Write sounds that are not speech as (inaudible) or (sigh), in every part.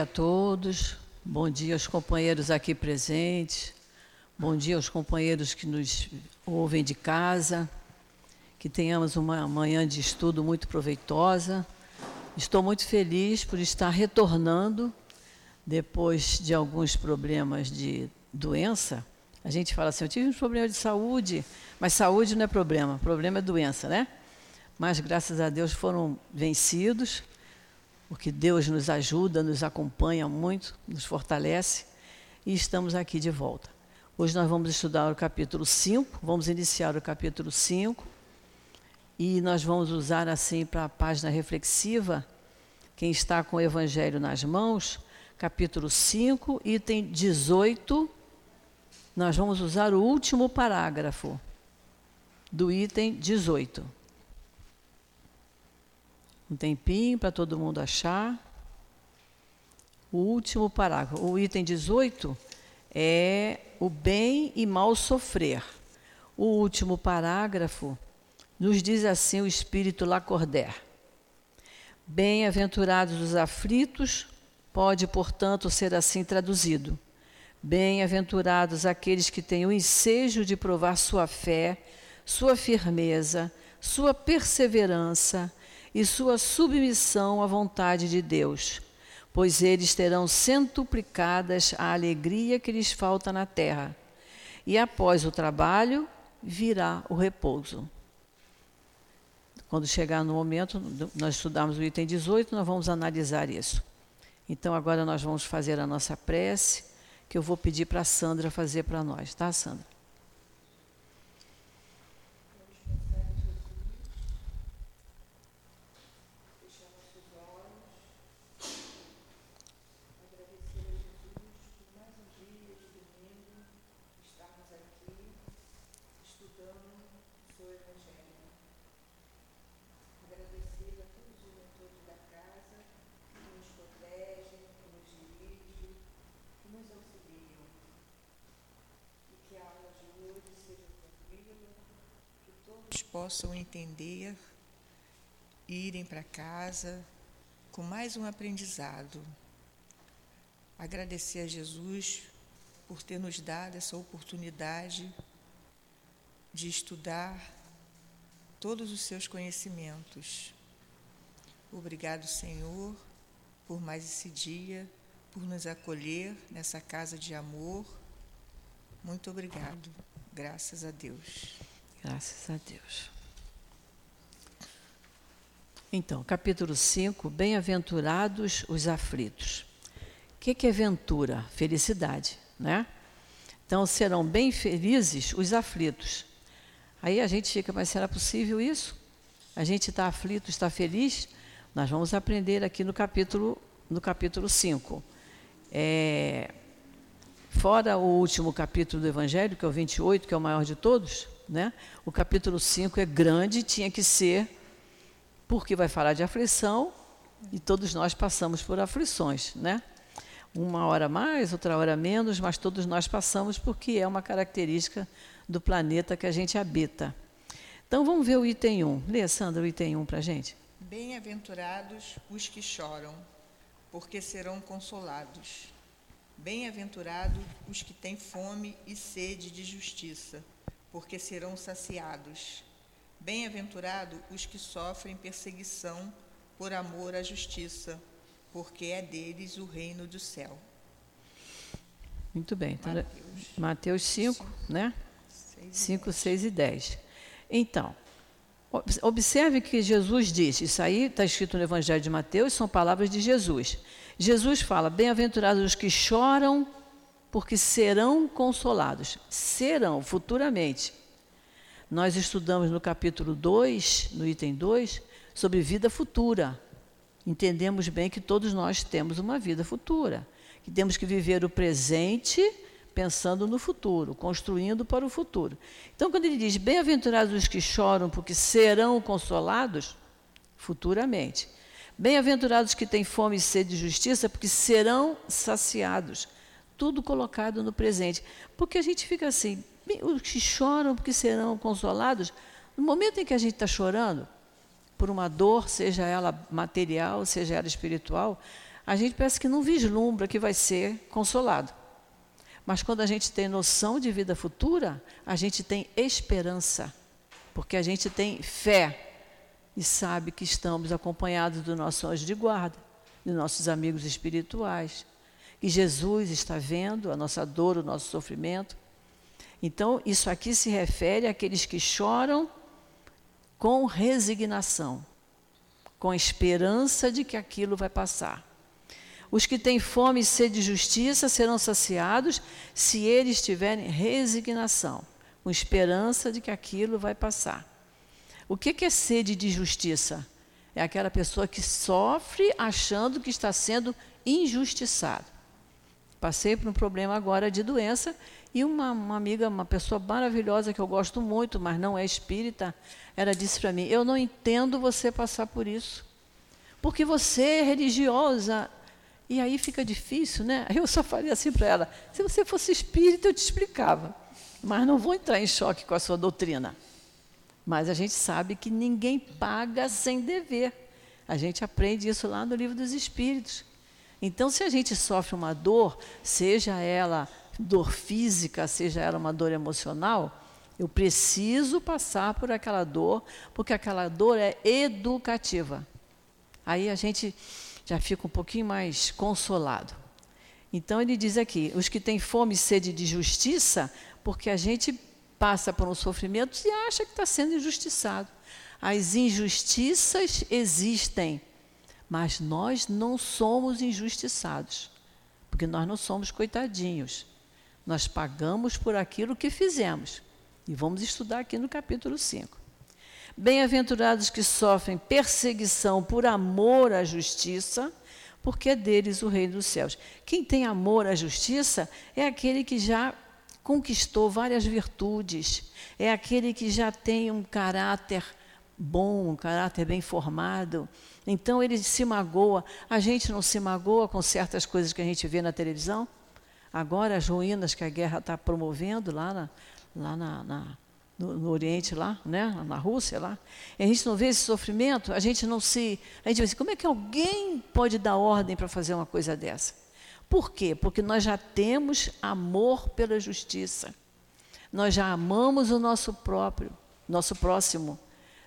a todos. Bom dia aos companheiros aqui presentes. Bom dia aos companheiros que nos ouvem de casa. Que tenhamos uma manhã de estudo muito proveitosa. Estou muito feliz por estar retornando depois de alguns problemas de doença. A gente fala assim: eu tive um problema de saúde, mas saúde não é problema, problema é doença, né? Mas graças a Deus foram vencidos porque Deus nos ajuda, nos acompanha muito, nos fortalece e estamos aqui de volta. Hoje nós vamos estudar o capítulo 5, vamos iniciar o capítulo 5 e nós vamos usar assim para a página reflexiva, quem está com o Evangelho nas mãos, capítulo 5, item 18, nós vamos usar o último parágrafo do item 18 um tempinho para todo mundo achar. O último parágrafo, o item 18 é o bem e mal sofrer. O último parágrafo nos diz assim o espírito Lacordaire: Bem-aventurados os aflitos, pode, portanto, ser assim traduzido. Bem-aventurados aqueles que têm o ensejo de provar sua fé, sua firmeza, sua perseverança, e sua submissão à vontade de Deus, pois eles terão centuplicadas a alegria que lhes falta na terra. E após o trabalho, virá o repouso. Quando chegar no momento, nós estudamos o item 18, nós vamos analisar isso. Então agora nós vamos fazer a nossa prece, que eu vou pedir para a Sandra fazer para nós, tá, Sandra? Possam entender, irem para casa com mais um aprendizado. Agradecer a Jesus por ter nos dado essa oportunidade de estudar todos os seus conhecimentos. Obrigado, Senhor, por mais esse dia, por nos acolher nessa casa de amor. Muito obrigado. Graças a Deus. Graças a Deus. Então, capítulo 5, bem-aventurados os aflitos. O que, que é ventura? Felicidade, né? Então, serão bem felizes os aflitos. Aí a gente fica, mas será possível isso? A gente está aflito, está feliz? Nós vamos aprender aqui no capítulo no capítulo 5. É, fora o último capítulo do Evangelho, que é o 28, que é o maior de todos, né? O capítulo 5 é grande, tinha que ser, porque vai falar de aflição, e todos nós passamos por aflições. Né? Uma hora mais, outra hora menos, mas todos nós passamos porque é uma característica do planeta que a gente habita. Então vamos ver o item 1. Lê, Sandra, o item 1 para a gente. Bem-aventurados os que choram, porque serão consolados. Bem-aventurados os que têm fome e sede de justiça, porque serão saciados. Bem-aventurado os que sofrem perseguição por amor à justiça, porque é deles o reino do céu. Muito bem. Então, Mateus, Mateus 5, 5, né? 5, 6 e 10. Então, observe que Jesus disse, isso aí está escrito no Evangelho de Mateus, são palavras de Jesus. Jesus fala: Bem-aventurados os que choram porque serão consolados. Serão, futuramente. Nós estudamos no capítulo 2, no item 2, sobre vida futura. Entendemos bem que todos nós temos uma vida futura, que temos que viver o presente pensando no futuro, construindo para o futuro. Então, quando ele diz: Bem-aventurados os que choram, porque serão consolados, futuramente. Bem-aventurados que têm fome e sede de justiça, porque serão saciados tudo colocado no presente. Porque a gente fica assim, os que choram porque serão consolados, no momento em que a gente está chorando, por uma dor, seja ela material, seja ela espiritual, a gente parece que não vislumbra que vai ser consolado. Mas quando a gente tem noção de vida futura, a gente tem esperança, porque a gente tem fé e sabe que estamos acompanhados do nosso anjo de guarda, de nossos amigos espirituais, que Jesus está vendo a nossa dor, o nosso sofrimento. Então, isso aqui se refere àqueles que choram com resignação, com esperança de que aquilo vai passar. Os que têm fome e sede de justiça serão saciados se eles tiverem resignação, com esperança de que aquilo vai passar. O que é sede de justiça? É aquela pessoa que sofre achando que está sendo injustiçado. Passei por um problema agora de doença e uma, uma, amiga, uma pessoa maravilhosa que eu gosto muito, mas não é espírita, ela disse para mim: Eu não entendo você passar por isso, porque você é religiosa. E aí fica difícil, né? Eu só falei assim para ela: Se você fosse espírita, eu te explicava, mas não vou entrar em choque com a sua doutrina. Mas a gente sabe que ninguém paga sem dever. A gente aprende isso lá no livro dos Espíritos. Então, se a gente sofre uma dor, seja ela dor física, seja ela uma dor emocional, eu preciso passar por aquela dor, porque aquela dor é educativa. Aí a gente já fica um pouquinho mais consolado. Então ele diz aqui: os que têm fome e sede de justiça, porque a gente passa por um sofrimento e acha que está sendo injustiçado. As injustiças existem, mas nós não somos injustiçados, porque nós não somos coitadinhos. Nós pagamos por aquilo que fizemos. E vamos estudar aqui no capítulo 5. Bem-aventurados que sofrem perseguição por amor à justiça, porque é deles o reino dos céus. Quem tem amor à justiça é aquele que já conquistou várias virtudes, é aquele que já tem um caráter bom, um caráter bem formado. Então ele se magoa. A gente não se magoa com certas coisas que a gente vê na televisão? Agora, as ruínas que a guerra está promovendo lá, na, lá na, na no, no, Oriente, lá, né? na Rússia, lá, e a gente não vê esse sofrimento, a gente não se. A gente vai assim, como é que alguém pode dar ordem para fazer uma coisa dessa? Por quê? Porque nós já temos amor pela justiça. Nós já amamos o nosso próprio, nosso próximo,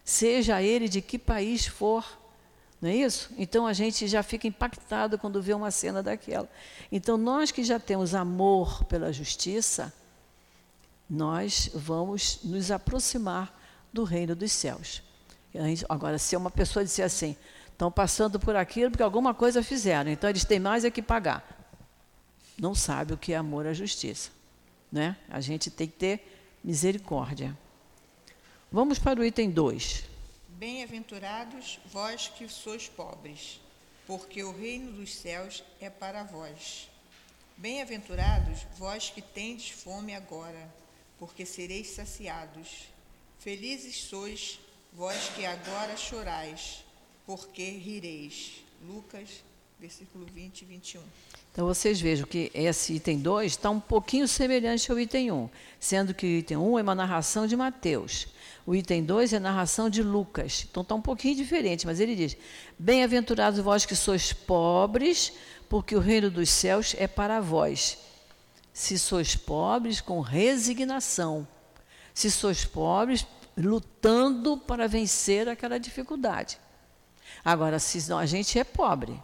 seja ele de que país for. Não é isso? Então a gente já fica impactado quando vê uma cena daquela. Então nós que já temos amor pela justiça, nós vamos nos aproximar do reino dos céus. Agora, se uma pessoa disser assim, estão passando por aquilo porque alguma coisa fizeram, então eles têm mais é que pagar. Não sabe o que é amor à justiça. Né? A gente tem que ter misericórdia. Vamos para o item 2. Bem-aventurados vós que sois pobres, porque o reino dos céus é para vós. Bem-aventurados vós que tendes fome agora, porque sereis saciados. Felizes sois vós que agora chorais, porque rireis. Lucas, versículo 20 e 21. Então vocês vejam que esse item 2 está um pouquinho semelhante ao item 1, um, sendo que o item 1 um é uma narração de Mateus. O item 2 é narração de Lucas. Então está um pouquinho diferente, mas ele diz: Bem-aventurados vós que sois pobres, porque o reino dos céus é para vós. Se sois pobres, com resignação. Se sois pobres, lutando para vencer aquela dificuldade. Agora, se a gente é pobre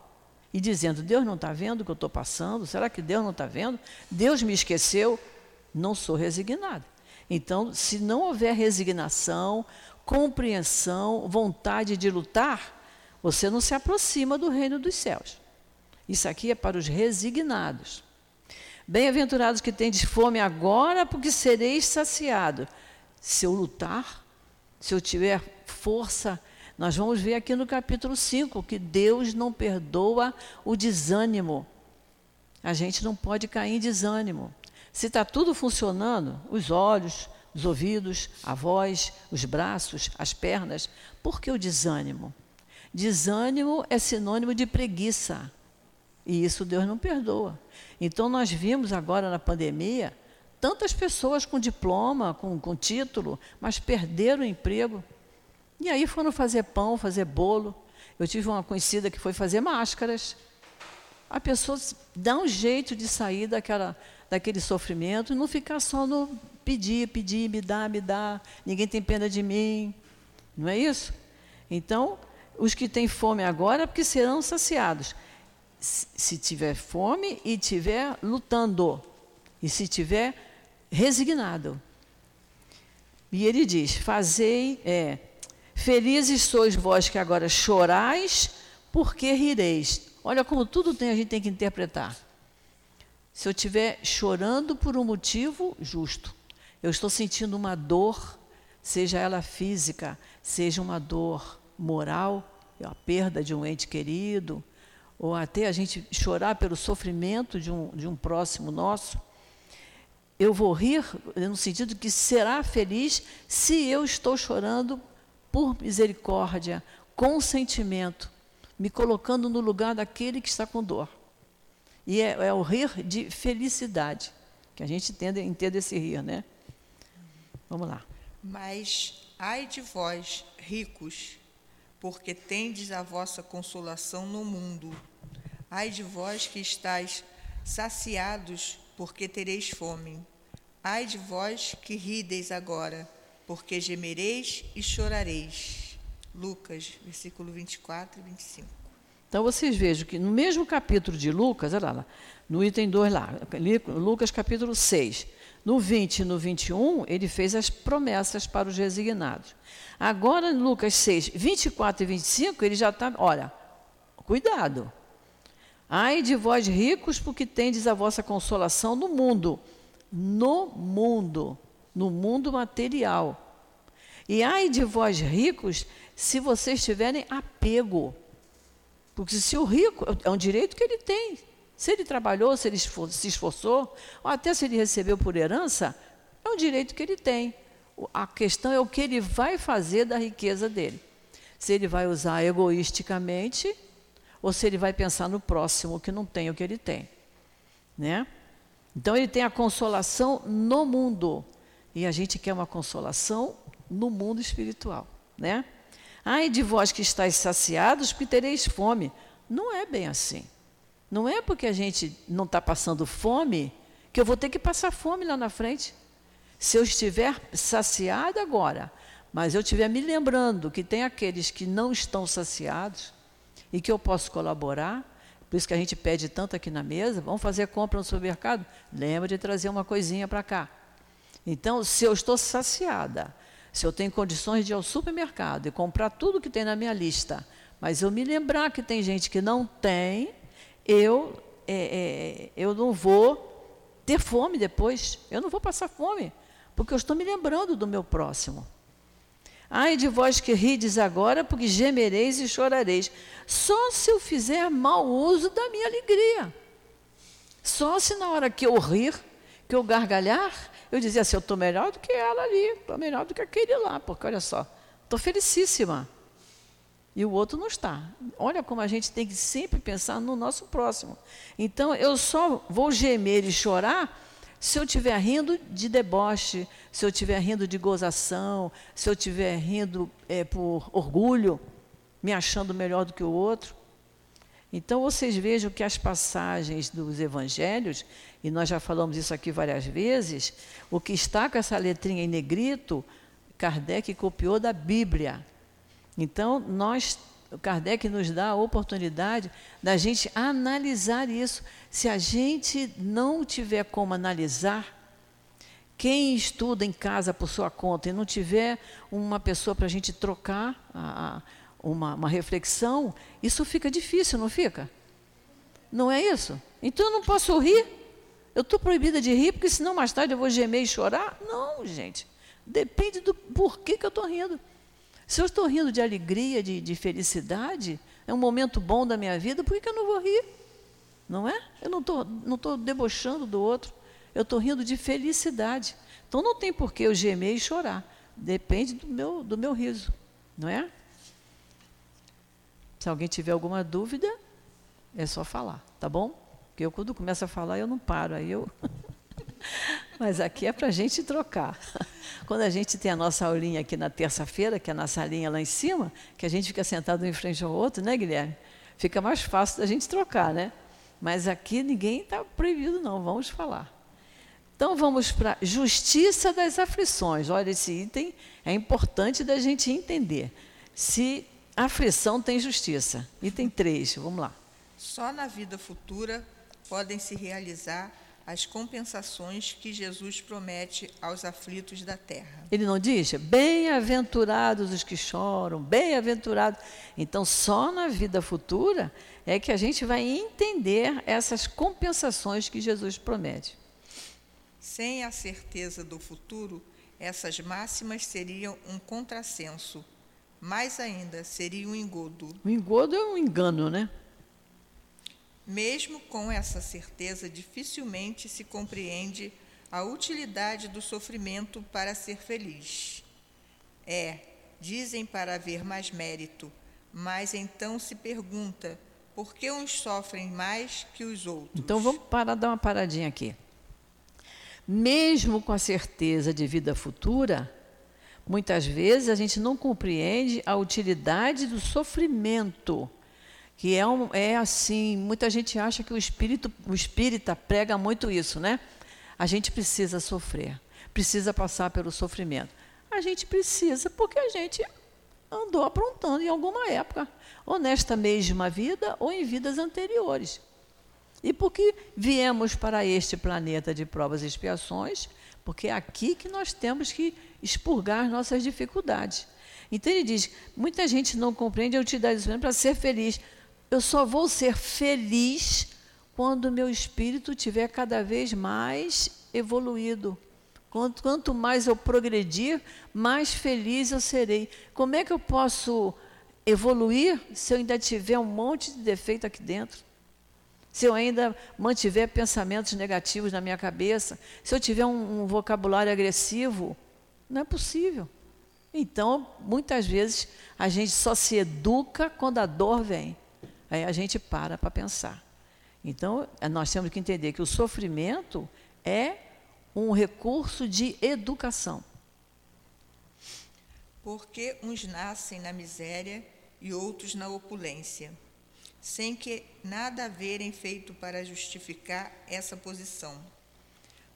e dizendo, Deus não está vendo o que eu estou passando, será que Deus não está vendo? Deus me esqueceu? Não sou resignado. Então, se não houver resignação, compreensão, vontade de lutar, você não se aproxima do reino dos céus. Isso aqui é para os resignados. Bem-aventurados que tendes fome agora, porque sereis saciados. Se eu lutar, se eu tiver força, nós vamos ver aqui no capítulo 5 que Deus não perdoa o desânimo. A gente não pode cair em desânimo. Se está tudo funcionando, os olhos, os ouvidos, a voz, os braços, as pernas, por que o desânimo? Desânimo é sinônimo de preguiça. E isso Deus não perdoa. Então, nós vimos agora na pandemia tantas pessoas com diploma, com, com título, mas perderam o emprego. E aí foram fazer pão, fazer bolo. Eu tive uma conhecida que foi fazer máscaras. a pessoa dá um jeito de sair daquela, daquele sofrimento e não ficar só no pedir, pedir, me dá, me dá, ninguém tem pena de mim. Não é isso? Então, os que têm fome agora, porque serão saciados. Se tiver fome e tiver lutando, e se tiver resignado. E ele diz: Fazei, é, felizes sois vós que agora chorais, porque rireis. Olha como tudo tem, a gente tem que interpretar. Se eu estiver chorando por um motivo justo, eu estou sentindo uma dor, seja ela física, seja uma dor moral, a perda de um ente querido, ou até a gente chorar pelo sofrimento de um, de um próximo nosso, eu vou rir no sentido que será feliz se eu estou chorando por misericórdia, com sentimento, me colocando no lugar daquele que está com dor. E é, é o rir de felicidade, que a gente entende esse rir, né? Vamos lá. Mas ai de vós, ricos, porque tendes a vossa consolação no mundo. Ai de vós que estáis saciados, porque tereis fome. Ai de vós que rideis agora, porque gemereis e chorareis. Lucas, versículo 24 e 25. Então vocês vejam que no mesmo capítulo de Lucas, olha lá, no item 2 lá, Lucas capítulo 6, no 20 e no 21, ele fez as promessas para os resignados. Agora, em Lucas 6, 24 e 25, ele já está, olha, cuidado. Ai de vós ricos, porque tendes a vossa consolação no mundo. No mundo, no mundo material. E ai de vós ricos, se vocês tiverem apego. Porque se o rico, é um direito que ele tem. Se ele trabalhou, se ele se esforçou, ou até se ele recebeu por herança, é um direito que ele tem. A questão é o que ele vai fazer da riqueza dele. Se ele vai usar egoisticamente ou se ele vai pensar no próximo que não tem o que ele tem. Né? Então ele tem a consolação no mundo. E a gente quer uma consolação no mundo espiritual. Né? Ai de vós que estáis saciados, que tereis fome. Não é bem assim. Não é porque a gente não está passando fome que eu vou ter que passar fome lá na frente. Se eu estiver saciada agora, mas eu estiver me lembrando que tem aqueles que não estão saciados e que eu posso colaborar, por isso que a gente pede tanto aqui na mesa, vamos fazer compra no supermercado? Lembra de trazer uma coisinha para cá. Então, se eu estou saciada, se eu tenho condições de ir ao supermercado e comprar tudo que tem na minha lista, mas eu me lembrar que tem gente que não tem, eu, é, é, eu não vou ter fome depois, eu não vou passar fome, porque eu estou me lembrando do meu próximo. Ai de vós que rides agora, porque gemereis e chorareis. Só se eu fizer mau uso da minha alegria. Só se na hora que eu rir, que eu gargalhar, eu dizer assim, eu estou melhor do que ela ali, estou melhor do que aquele lá, porque olha só, estou felicíssima e o outro não está. Olha como a gente tem que sempre pensar no nosso próximo. Então, eu só vou gemer e chorar se eu estiver rindo de deboche, se eu estiver rindo de gozação, se eu estiver rindo é, por orgulho, me achando melhor do que o outro. Então, vocês vejam que as passagens dos evangelhos, e nós já falamos isso aqui várias vezes, o que está com essa letrinha em negrito, Kardec copiou da Bíblia. Então, nós, Kardec nos dá a oportunidade da gente analisar isso. Se a gente não tiver como analisar, quem estuda em casa por sua conta e não tiver uma pessoa para a gente trocar a, a, uma, uma reflexão, isso fica difícil, não fica? Não é isso? Então eu não posso rir? Eu estou proibida de rir, porque senão mais tarde eu vou gemer e chorar? Não, gente. Depende do porquê que eu estou rindo. Se eu estou rindo de alegria, de, de felicidade, é um momento bom da minha vida, por que, que eu não vou rir? Não é? Eu não estou não tô debochando do outro, eu estou rindo de felicidade. Então não tem por que eu gemer e chorar. Depende do meu, do meu riso, não é? Se alguém tiver alguma dúvida, é só falar, tá bom? Porque eu, quando começo a falar, eu não paro, aí eu. (laughs) Mas aqui é para a gente trocar. (laughs) Quando a gente tem a nossa aulinha aqui na terça-feira, que é na salinha lá em cima, que a gente fica sentado um em frente ao outro, né, Guilherme? Fica mais fácil da gente trocar, né? Mas aqui ninguém está proibido, não, vamos falar. Então vamos para justiça das aflições. Olha, esse item é importante da gente entender. Se aflição tem justiça. Item 3, vamos lá. Só na vida futura podem se realizar as compensações que Jesus promete aos aflitos da terra. Ele não diz: bem-aventurados os que choram, bem-aventurados. Então, só na vida futura é que a gente vai entender essas compensações que Jesus promete. Sem a certeza do futuro, essas máximas seriam um contrassenso. Mais ainda, seria um engodo. O engodo é um engano, né? Mesmo com essa certeza, dificilmente se compreende a utilidade do sofrimento para ser feliz. É, dizem para haver mais mérito, mas então se pergunta por que uns sofrem mais que os outros. Então vamos parar, dar uma paradinha aqui. Mesmo com a certeza de vida futura, muitas vezes a gente não compreende a utilidade do sofrimento que é, um, é assim, muita gente acha que o espírito, o espírita prega muito isso, né? A gente precisa sofrer, precisa passar pelo sofrimento. A gente precisa porque a gente andou aprontando em alguma época, ou nesta mesma vida ou em vidas anteriores. E porque viemos para este planeta de provas e expiações, porque é aqui que nós temos que expurgar nossas dificuldades. Então ele diz: muita gente não compreende a utilidade do sofrimento para ser feliz eu só vou ser feliz quando meu espírito tiver cada vez mais evoluído. Quanto, quanto mais eu progredir, mais feliz eu serei. Como é que eu posso evoluir se eu ainda tiver um monte de defeito aqui dentro? Se eu ainda mantiver pensamentos negativos na minha cabeça? Se eu tiver um, um vocabulário agressivo? Não é possível. Então, muitas vezes, a gente só se educa quando a dor vem. Aí a gente para para pensar. Então, é, nós temos que entender que o sofrimento é um recurso de educação. Porque uns nascem na miséria e outros na opulência, sem que nada haverem feito para justificar essa posição.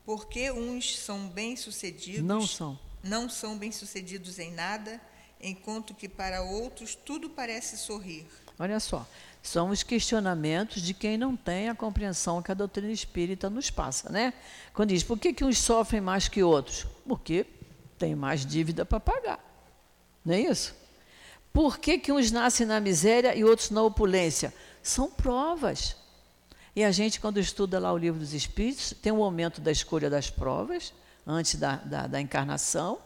Porque uns são bem-sucedidos, não são, não são bem-sucedidos em nada, enquanto que para outros tudo parece sorrir. Olha só, são os questionamentos de quem não tem a compreensão que a doutrina espírita nos passa, né? Quando diz, por que, que uns sofrem mais que outros? Porque tem mais dívida para pagar. Não é isso? Por que, que uns nascem na miséria e outros na opulência? São provas. E a gente, quando estuda lá o livro dos Espíritos, tem um momento da escolha das provas, antes da, da, da encarnação.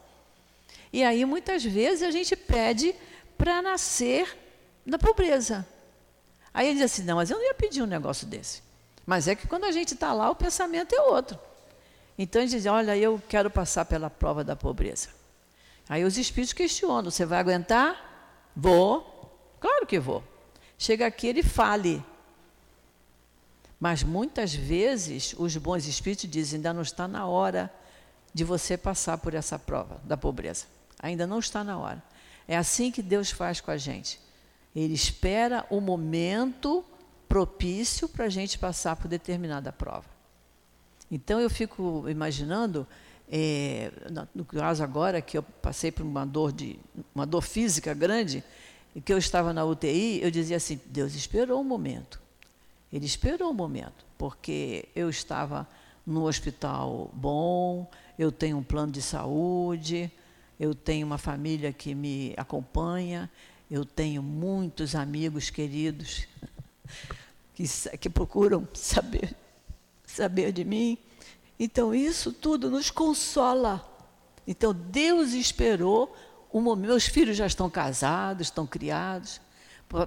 E aí, muitas vezes, a gente pede para nascer na pobreza. Aí ele diz assim: não, mas eu não ia pedir um negócio desse. Mas é que quando a gente está lá, o pensamento é outro. Então ele diz: olha, eu quero passar pela prova da pobreza. Aí os espíritos questionam: você vai aguentar? Vou. Claro que vou. Chega aqui, ele fale. Mas muitas vezes os bons espíritos dizem: ainda não está na hora de você passar por essa prova da pobreza. Ainda não está na hora. É assim que Deus faz com a gente. Ele espera o momento propício para a gente passar por determinada prova. Então eu fico imaginando, é, no caso agora que eu passei por uma dor de uma dor física grande e que eu estava na UTI, eu dizia assim: Deus esperou um momento. Ele esperou um momento, porque eu estava num hospital bom, eu tenho um plano de saúde, eu tenho uma família que me acompanha, eu tenho muitos amigos queridos que, que procuram saber, saber de mim. Então, isso tudo nos consola. Então, Deus esperou momento. Meus filhos já estão casados, estão criados.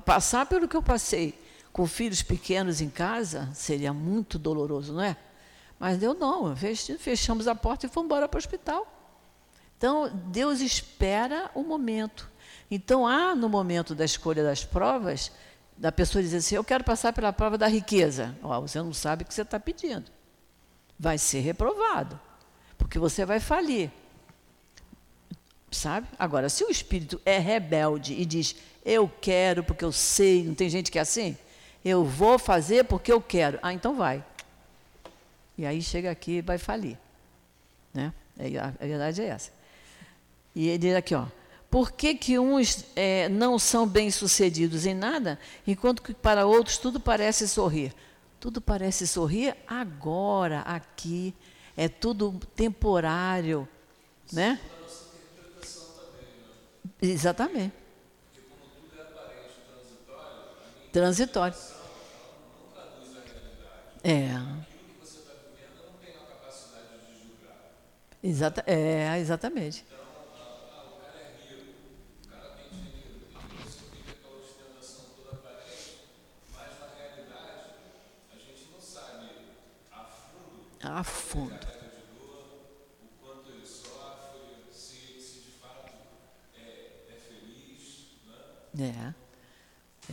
Passar pelo que eu passei com filhos pequenos em casa seria muito doloroso, não é? Mas eu não, fechamos a porta e fomos embora para o hospital. Então, Deus espera o momento. Então, há no momento da escolha das provas, da pessoa dizer assim: Eu quero passar pela prova da riqueza. Oh, você não sabe o que você está pedindo. Vai ser reprovado, porque você vai falir. Sabe? Agora, se o espírito é rebelde e diz: Eu quero porque eu sei, não tem gente que é assim? Eu vou fazer porque eu quero. Ah, então vai. E aí chega aqui e vai falir. Né? A verdade é essa. E ele diz aqui, ó. Por que, que uns é, não são bem-sucedidos em nada, enquanto que para outros tudo parece sorrir? Tudo parece sorrir agora, aqui. É tudo temporário. Né? Exatamente. Transitório. É. Exata, é, exatamente. A fundo. É,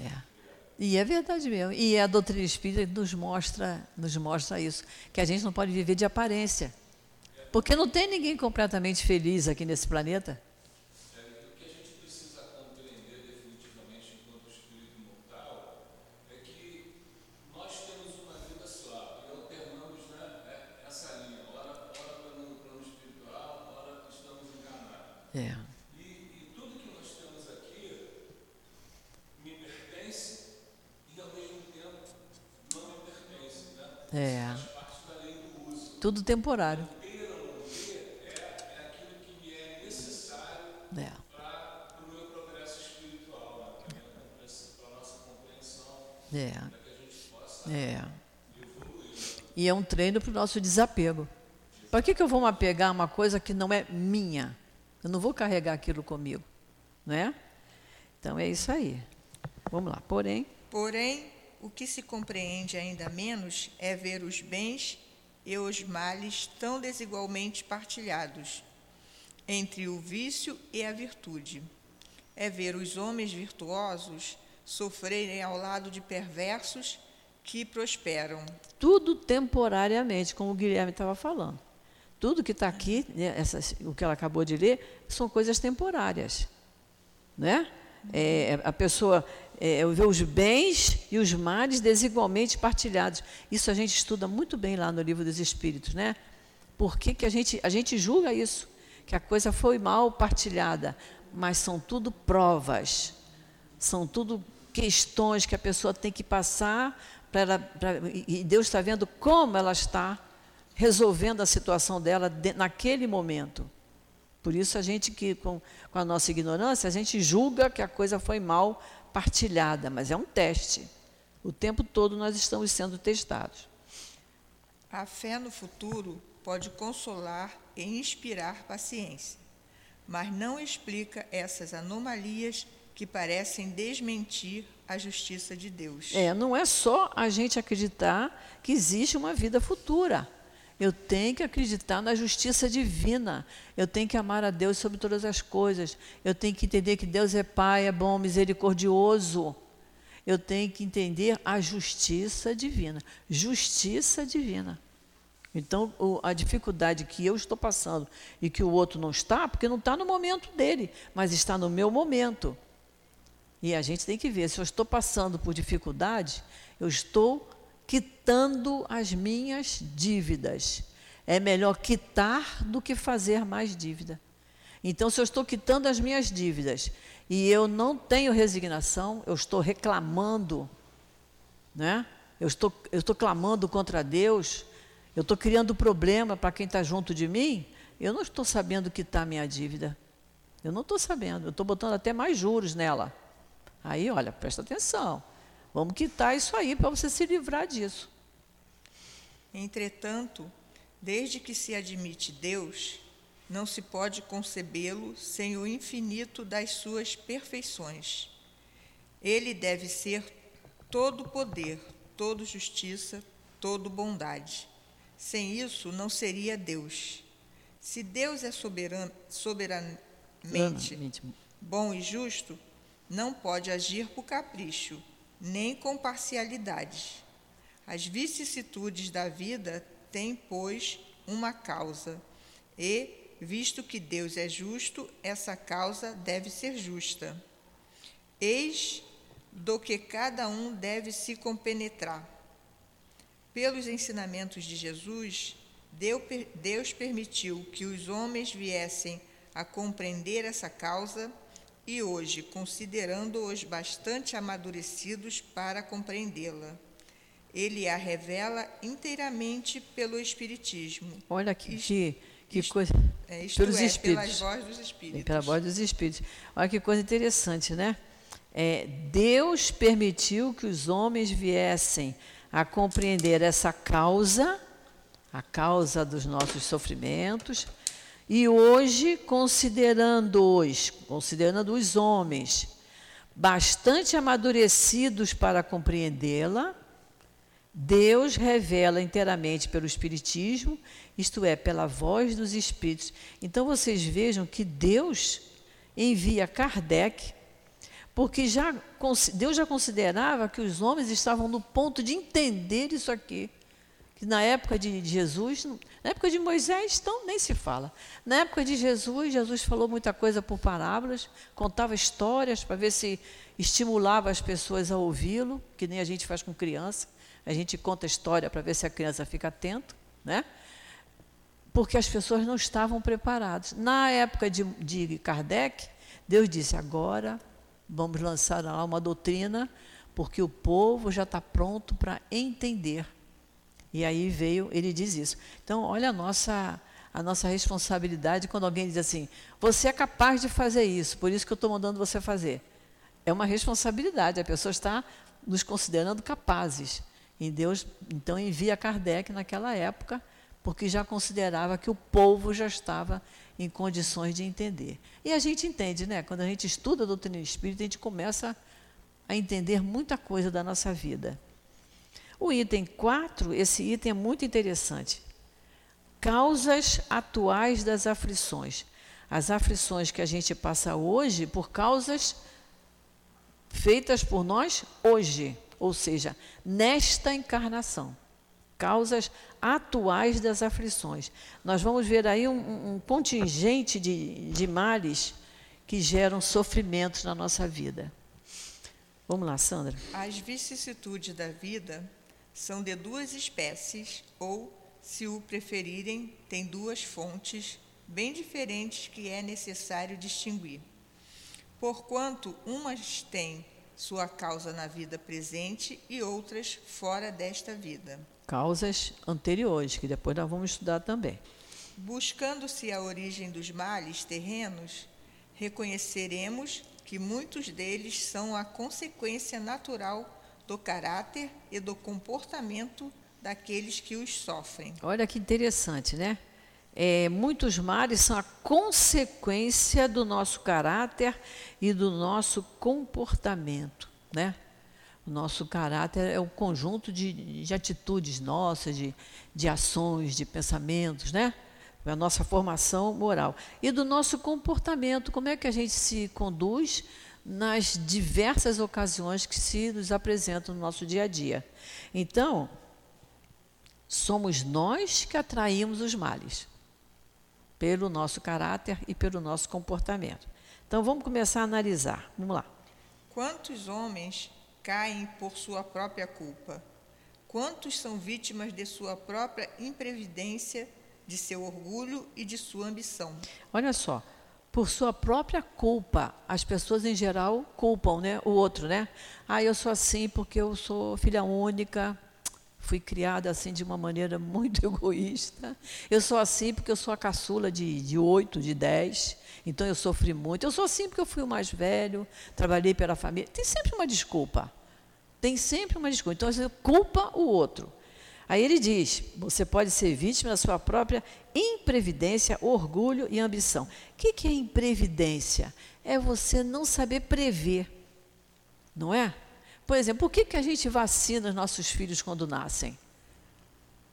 é. E é verdade mesmo. E a doutrina espírita nos mostra, nos mostra isso, que a gente não pode viver de aparência. Porque não tem ninguém completamente feliz aqui nesse planeta. É. E, e, tudo que nós temos aqui me pertence e mesmo tempo não me pertence. Né? É. Faz parte da lei do uso. Tudo temporário. Ter ou não ter é, é aquilo que me é necessário é. para o meu progresso espiritual, né? para a nossa compreensão, é. é. E é um treino para o nosso desapego. Para que, que eu vou me apegar a uma coisa que não é minha? Eu não vou carregar aquilo comigo, não é? Então é isso aí. Vamos lá. Porém. Porém, o que se compreende ainda menos é ver os bens e os males tão desigualmente partilhados entre o vício e a virtude. É ver os homens virtuosos sofrerem ao lado de perversos que prosperam. Tudo temporariamente, como o Guilherme estava falando. Tudo que está aqui, né, essas, o que ela acabou de ler, são coisas temporárias. Né? É, a pessoa é, vê os bens e os males desigualmente partilhados. Isso a gente estuda muito bem lá no livro dos Espíritos. Né? Por que, que a, gente, a gente julga isso? Que a coisa foi mal partilhada, mas são tudo provas, são tudo questões que a pessoa tem que passar, pra, pra, e Deus está vendo como ela está resolvendo a situação dela de, naquele momento. Por isso a gente que com, com a nossa ignorância, a gente julga que a coisa foi mal partilhada, mas é um teste. O tempo todo nós estamos sendo testados. A fé no futuro pode consolar e inspirar paciência, mas não explica essas anomalias que parecem desmentir a justiça de Deus. É, não é só a gente acreditar que existe uma vida futura. Eu tenho que acreditar na justiça divina. Eu tenho que amar a Deus sobre todas as coisas. Eu tenho que entender que Deus é Pai, é bom, misericordioso. Eu tenho que entender a justiça divina. Justiça divina. Então, a dificuldade que eu estou passando e que o outro não está, porque não está no momento dele, mas está no meu momento. E a gente tem que ver, se eu estou passando por dificuldade, eu estou quitando as minhas dívidas. É melhor quitar do que fazer mais dívida. Então, se eu estou quitando as minhas dívidas e eu não tenho resignação, eu estou reclamando, né? eu, estou, eu estou clamando contra Deus, eu estou criando problema para quem está junto de mim, eu não estou sabendo quitar a minha dívida. Eu não estou sabendo, eu estou botando até mais juros nela. Aí, olha, presta atenção. Vamos quitar isso aí para você se livrar disso. Entretanto, desde que se admite Deus, não se pode concebê-lo sem o infinito das suas perfeições. Ele deve ser todo poder, todo justiça, todo bondade. Sem isso, não seria Deus. Se Deus é soberanamente bom e justo, não pode agir por capricho, nem com parcialidade. As vicissitudes da vida têm, pois, uma causa, e, visto que Deus é justo, essa causa deve ser justa. Eis do que cada um deve se compenetrar. Pelos ensinamentos de Jesus, Deus permitiu que os homens viessem a compreender essa causa e hoje, considerando-os bastante amadurecidos para compreendê-la, ele a revela inteiramente pelo Espiritismo. Olha que, que, que isto, coisa. É, isto pelos é, espíritos. pelas vozes dos Espíritos. Pela voz dos Espíritos. Olha que coisa interessante, né? É, Deus permitiu que os homens viessem a compreender essa causa, a causa dos nossos sofrimentos, e hoje, considerando-os, considerando os homens, bastante amadurecidos para compreendê-la, Deus revela inteiramente pelo Espiritismo, isto é, pela voz dos Espíritos. Então vocês vejam que Deus envia Kardec, porque já, Deus já considerava que os homens estavam no ponto de entender isso aqui que na época de Jesus, na época de Moisés, então nem se fala. Na época de Jesus, Jesus falou muita coisa por parábolas, contava histórias para ver se estimulava as pessoas a ouvi-lo, que nem a gente faz com criança. A gente conta história para ver se a criança fica atenta, né? Porque as pessoas não estavam preparadas. Na época de, de Kardec, Deus disse: agora vamos lançar lá uma doutrina, porque o povo já está pronto para entender. E aí veio, ele diz isso. Então, olha a nossa, a nossa responsabilidade quando alguém diz assim: você é capaz de fazer isso, por isso que eu estou mandando você fazer. É uma responsabilidade, a pessoa está nos considerando capazes. E Deus, então, envia Kardec naquela época, porque já considerava que o povo já estava em condições de entender. E a gente entende, né? Quando a gente estuda a doutrina espírita, a gente começa a entender muita coisa da nossa vida. O item 4, esse item é muito interessante. Causas atuais das aflições. As aflições que a gente passa hoje por causas feitas por nós hoje, ou seja, nesta encarnação. Causas atuais das aflições. Nós vamos ver aí um, um contingente de, de males que geram sofrimentos na nossa vida. Vamos lá, Sandra. As vicissitudes da vida são de duas espécies, ou, se o preferirem, têm duas fontes bem diferentes que é necessário distinguir. Porquanto umas têm sua causa na vida presente e outras fora desta vida. Causas anteriores, que depois nós vamos estudar também. Buscando-se a origem dos males terrenos, reconheceremos que muitos deles são a consequência natural do caráter e do comportamento daqueles que os sofrem. Olha que interessante, né? É, muitos males são a consequência do nosso caráter e do nosso comportamento, né? O nosso caráter é um conjunto de, de atitudes nossas, de, de ações, de pensamentos, né? A nossa formação moral. E do nosso comportamento, como é que a gente se conduz nas diversas ocasiões que se nos apresentam no nosso dia a dia. Então, somos nós que atraímos os males, pelo nosso caráter e pelo nosso comportamento. Então, vamos começar a analisar. Vamos lá. Quantos homens caem por sua própria culpa? Quantos são vítimas de sua própria imprevidência, de seu orgulho e de sua ambição? Olha só, por sua própria culpa. As pessoas em geral culpam, né, o outro, né? Ah, eu sou assim porque eu sou filha única, fui criada assim de uma maneira (laughs) muito egoísta. Eu sou assim porque eu sou a caçula de, de 8, de 10, então eu sofri muito. Eu sou assim porque eu fui o mais velho, trabalhei pela família. Tem sempre uma desculpa. Tem sempre uma desculpa. Então você culpa o outro. Aí ele diz: você pode ser vítima da sua própria imprevidência, orgulho e ambição. O que, que é imprevidência? É você não saber prever, não é? Por exemplo, por que, que a gente vacina os nossos filhos quando nascem?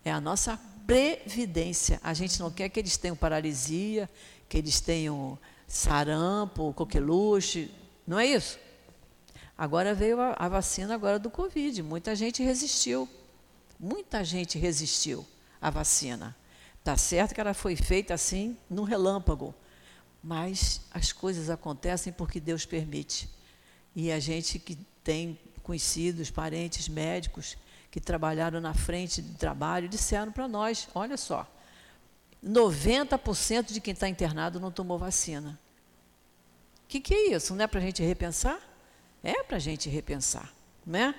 É a nossa previdência. A gente não quer que eles tenham paralisia, que eles tenham sarampo, coqueluche, não é isso? Agora veio a, a vacina agora do Covid, muita gente resistiu. Muita gente resistiu à vacina. Tá certo que ela foi feita assim, num relâmpago, mas as coisas acontecem porque Deus permite. E a gente que tem conhecidos, parentes, médicos que trabalharam na frente de trabalho, disseram para nós: olha só, 90% de quem está internado não tomou vacina. O que, que é isso? Não é para a gente repensar? É para a gente repensar. Né?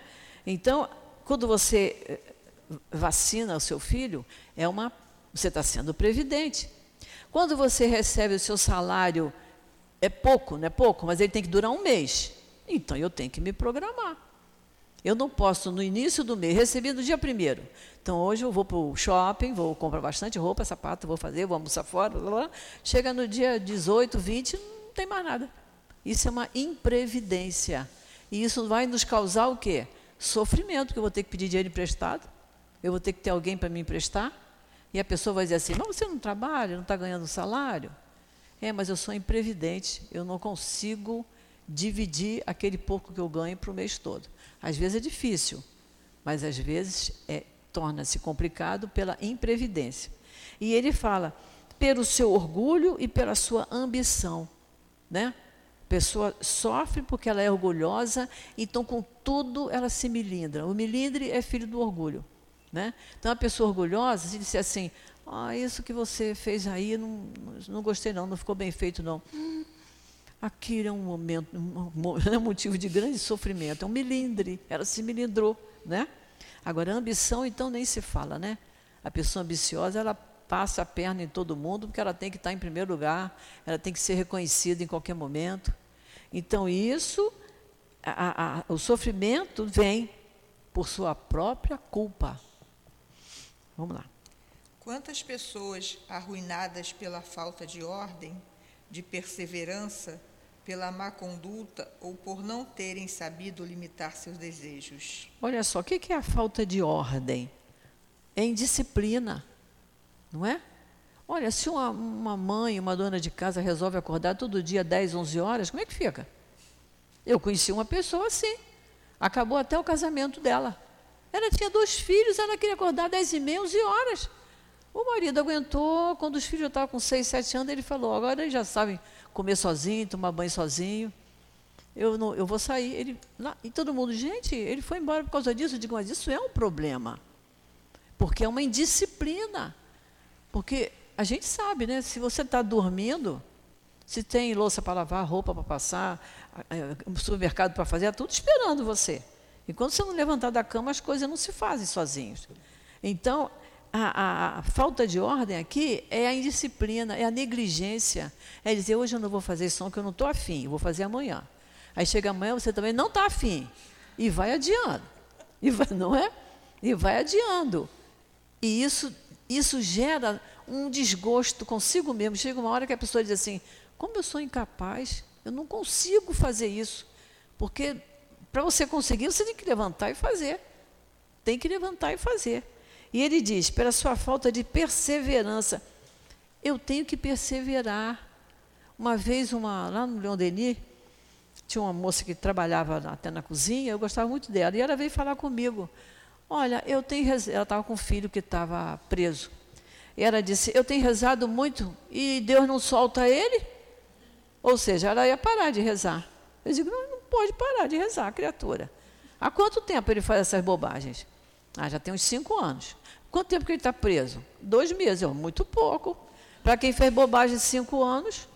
Então, quando você eh, vacina o seu filho, é uma, você está sendo previdente. Quando você recebe o seu salário, é pouco, não é pouco, mas ele tem que durar um mês. Então eu tenho que me programar. Eu não posso, no início do mês, receber no dia primeiro. Então, hoje eu vou para o shopping, vou comprar bastante roupa, sapato, vou fazer, vou almoçar fora, blá, blá. chega no dia 18, 20, não tem mais nada. Isso é uma imprevidência. E isso vai nos causar o quê? Sofrimento, que eu vou ter que pedir dinheiro emprestado, eu vou ter que ter alguém para me emprestar, e a pessoa vai dizer assim, mas você não trabalha, não está ganhando salário? É, mas eu sou imprevidente, eu não consigo dividir aquele pouco que eu ganho para o mês todo. Às vezes é difícil, mas às vezes é, torna-se complicado pela imprevidência. E ele fala, pelo seu orgulho e pela sua ambição. Né? A pessoa sofre porque ela é orgulhosa, então com tudo ela se milindra. O milindre é filho do orgulho. Né? Então a pessoa orgulhosa, se disser assim, ah, isso que você fez aí, não, não gostei não, não ficou bem feito não. Aquilo é um momento, um, (laughs) é um motivo de grande sofrimento, é um milindre, ela se milindrou, né? Agora, a ambição, então, nem se fala, né? A pessoa ambiciosa, ela passa a perna em todo mundo, porque ela tem que estar em primeiro lugar, ela tem que ser reconhecida em qualquer momento. Então, isso, a, a, o sofrimento vem por sua própria culpa. Vamos lá. Quantas pessoas arruinadas pela falta de ordem de perseverança, pela má conduta ou por não terem sabido limitar seus desejos. Olha só, o que é a falta de ordem? É indisciplina, não é? Olha, se uma, uma mãe, uma dona de casa resolve acordar todo dia 10, 11 horas, como é que fica? Eu conheci uma pessoa assim. Acabou até o casamento dela. Ela tinha dois filhos, ela queria acordar 10 e meia, 11 horas. O marido aguentou, quando os filhos estavam com 6, 7 anos, ele falou, agora eles já sabem comer sozinho, tomar banho sozinho. Eu, não, eu vou sair. Ele, lá, e todo mundo, gente, ele foi embora por causa disso. Eu digo, mas isso é um problema. Porque é uma indisciplina. Porque a gente sabe, né? Se você está dormindo, se tem louça para lavar, roupa para passar, supermercado para fazer, é tudo esperando você. E quando você não levantar da cama, as coisas não se fazem sozinhos. Então, a, a, falta de ordem aqui é a indisciplina, é a negligência. É dizer, hoje eu não vou fazer som que eu não estou afim, eu vou fazer amanhã. Aí chega amanhã, você também não está afim. E vai adiando. E vai, não é? E vai adiando. E isso, isso gera um desgosto consigo mesmo. Chega uma hora que a pessoa diz assim, como eu sou incapaz, eu não consigo fazer isso. Porque para você conseguir, você tem que levantar e fazer. Tem que levantar e fazer. E ele diz: pela sua falta de perseverança, eu tenho que perseverar. Uma vez, uma, lá no Leon Denis, tinha uma moça que trabalhava até na cozinha, eu gostava muito dela, e ela veio falar comigo. Olha, eu tenho ela estava com um filho que estava preso. E ela disse: Eu tenho rezado muito e Deus não solta ele? Ou seja, ela ia parar de rezar. Eu digo: Não, não pode parar de rezar, criatura. Há quanto tempo ele faz essas bobagens? Ah, já tem uns cinco anos. Quanto tempo que ele está preso? Dois meses, é muito pouco. Para quem fez bobagem cinco anos,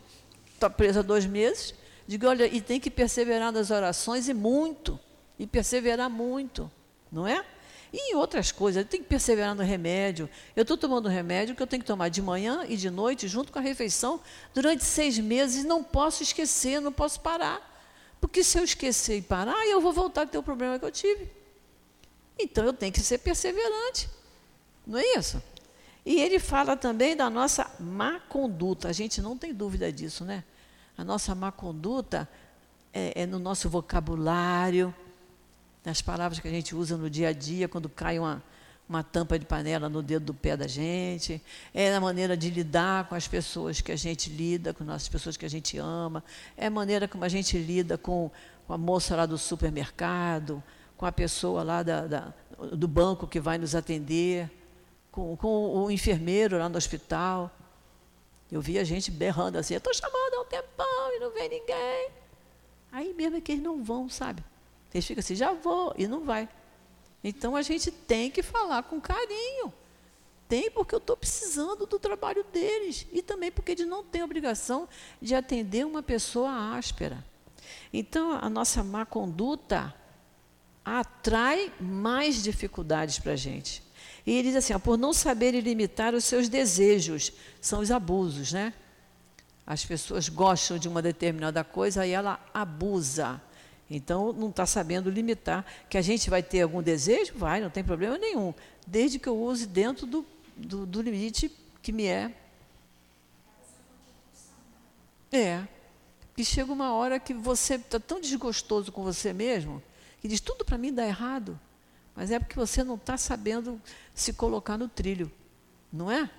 está preso há dois meses. Digo, olha, e tem que perseverar nas orações e muito. E perseverar muito, não é? E em outras coisas, tem que perseverar no remédio. Eu estou tomando remédio que eu tenho que tomar de manhã e de noite, junto com a refeição, durante seis meses. Não posso esquecer, não posso parar. Porque se eu esquecer e parar, eu vou voltar a ter o problema que eu tive. Então eu tenho que ser perseverante. Não é isso? E ele fala também da nossa má conduta. A gente não tem dúvida disso, né? A nossa má conduta é, é no nosso vocabulário, nas palavras que a gente usa no dia a dia, quando cai uma, uma tampa de panela no dedo do pé da gente, é na maneira de lidar com as pessoas que a gente lida, com as pessoas que a gente ama, é a maneira como a gente lida com, a moça lá do supermercado, com a pessoa lá da, da, do banco que vai nos atender, com, com o enfermeiro lá no hospital. Eu vi a gente berrando assim, estou chamando há um tempão e não vem ninguém. Aí mesmo é que eles não vão, sabe? Eles ficam assim, já vou, e não vai. Então a gente tem que falar com carinho. Tem porque eu estou precisando do trabalho deles. E também porque eles não têm obrigação de atender uma pessoa áspera. Então a nossa má conduta atrai mais dificuldades para a gente. E ele diz assim, ó, por não saber limitar os seus desejos, são os abusos, né? As pessoas gostam de uma determinada coisa e ela abusa. Então, não está sabendo limitar. Que a gente vai ter algum desejo? Vai, não tem problema nenhum. Desde que eu use dentro do, do, do limite que me é. É. Que chega uma hora que você está tão desgostoso com você mesmo, que diz, tudo para mim dá errado. Mas é porque você não está sabendo se colocar no trilho. Não é?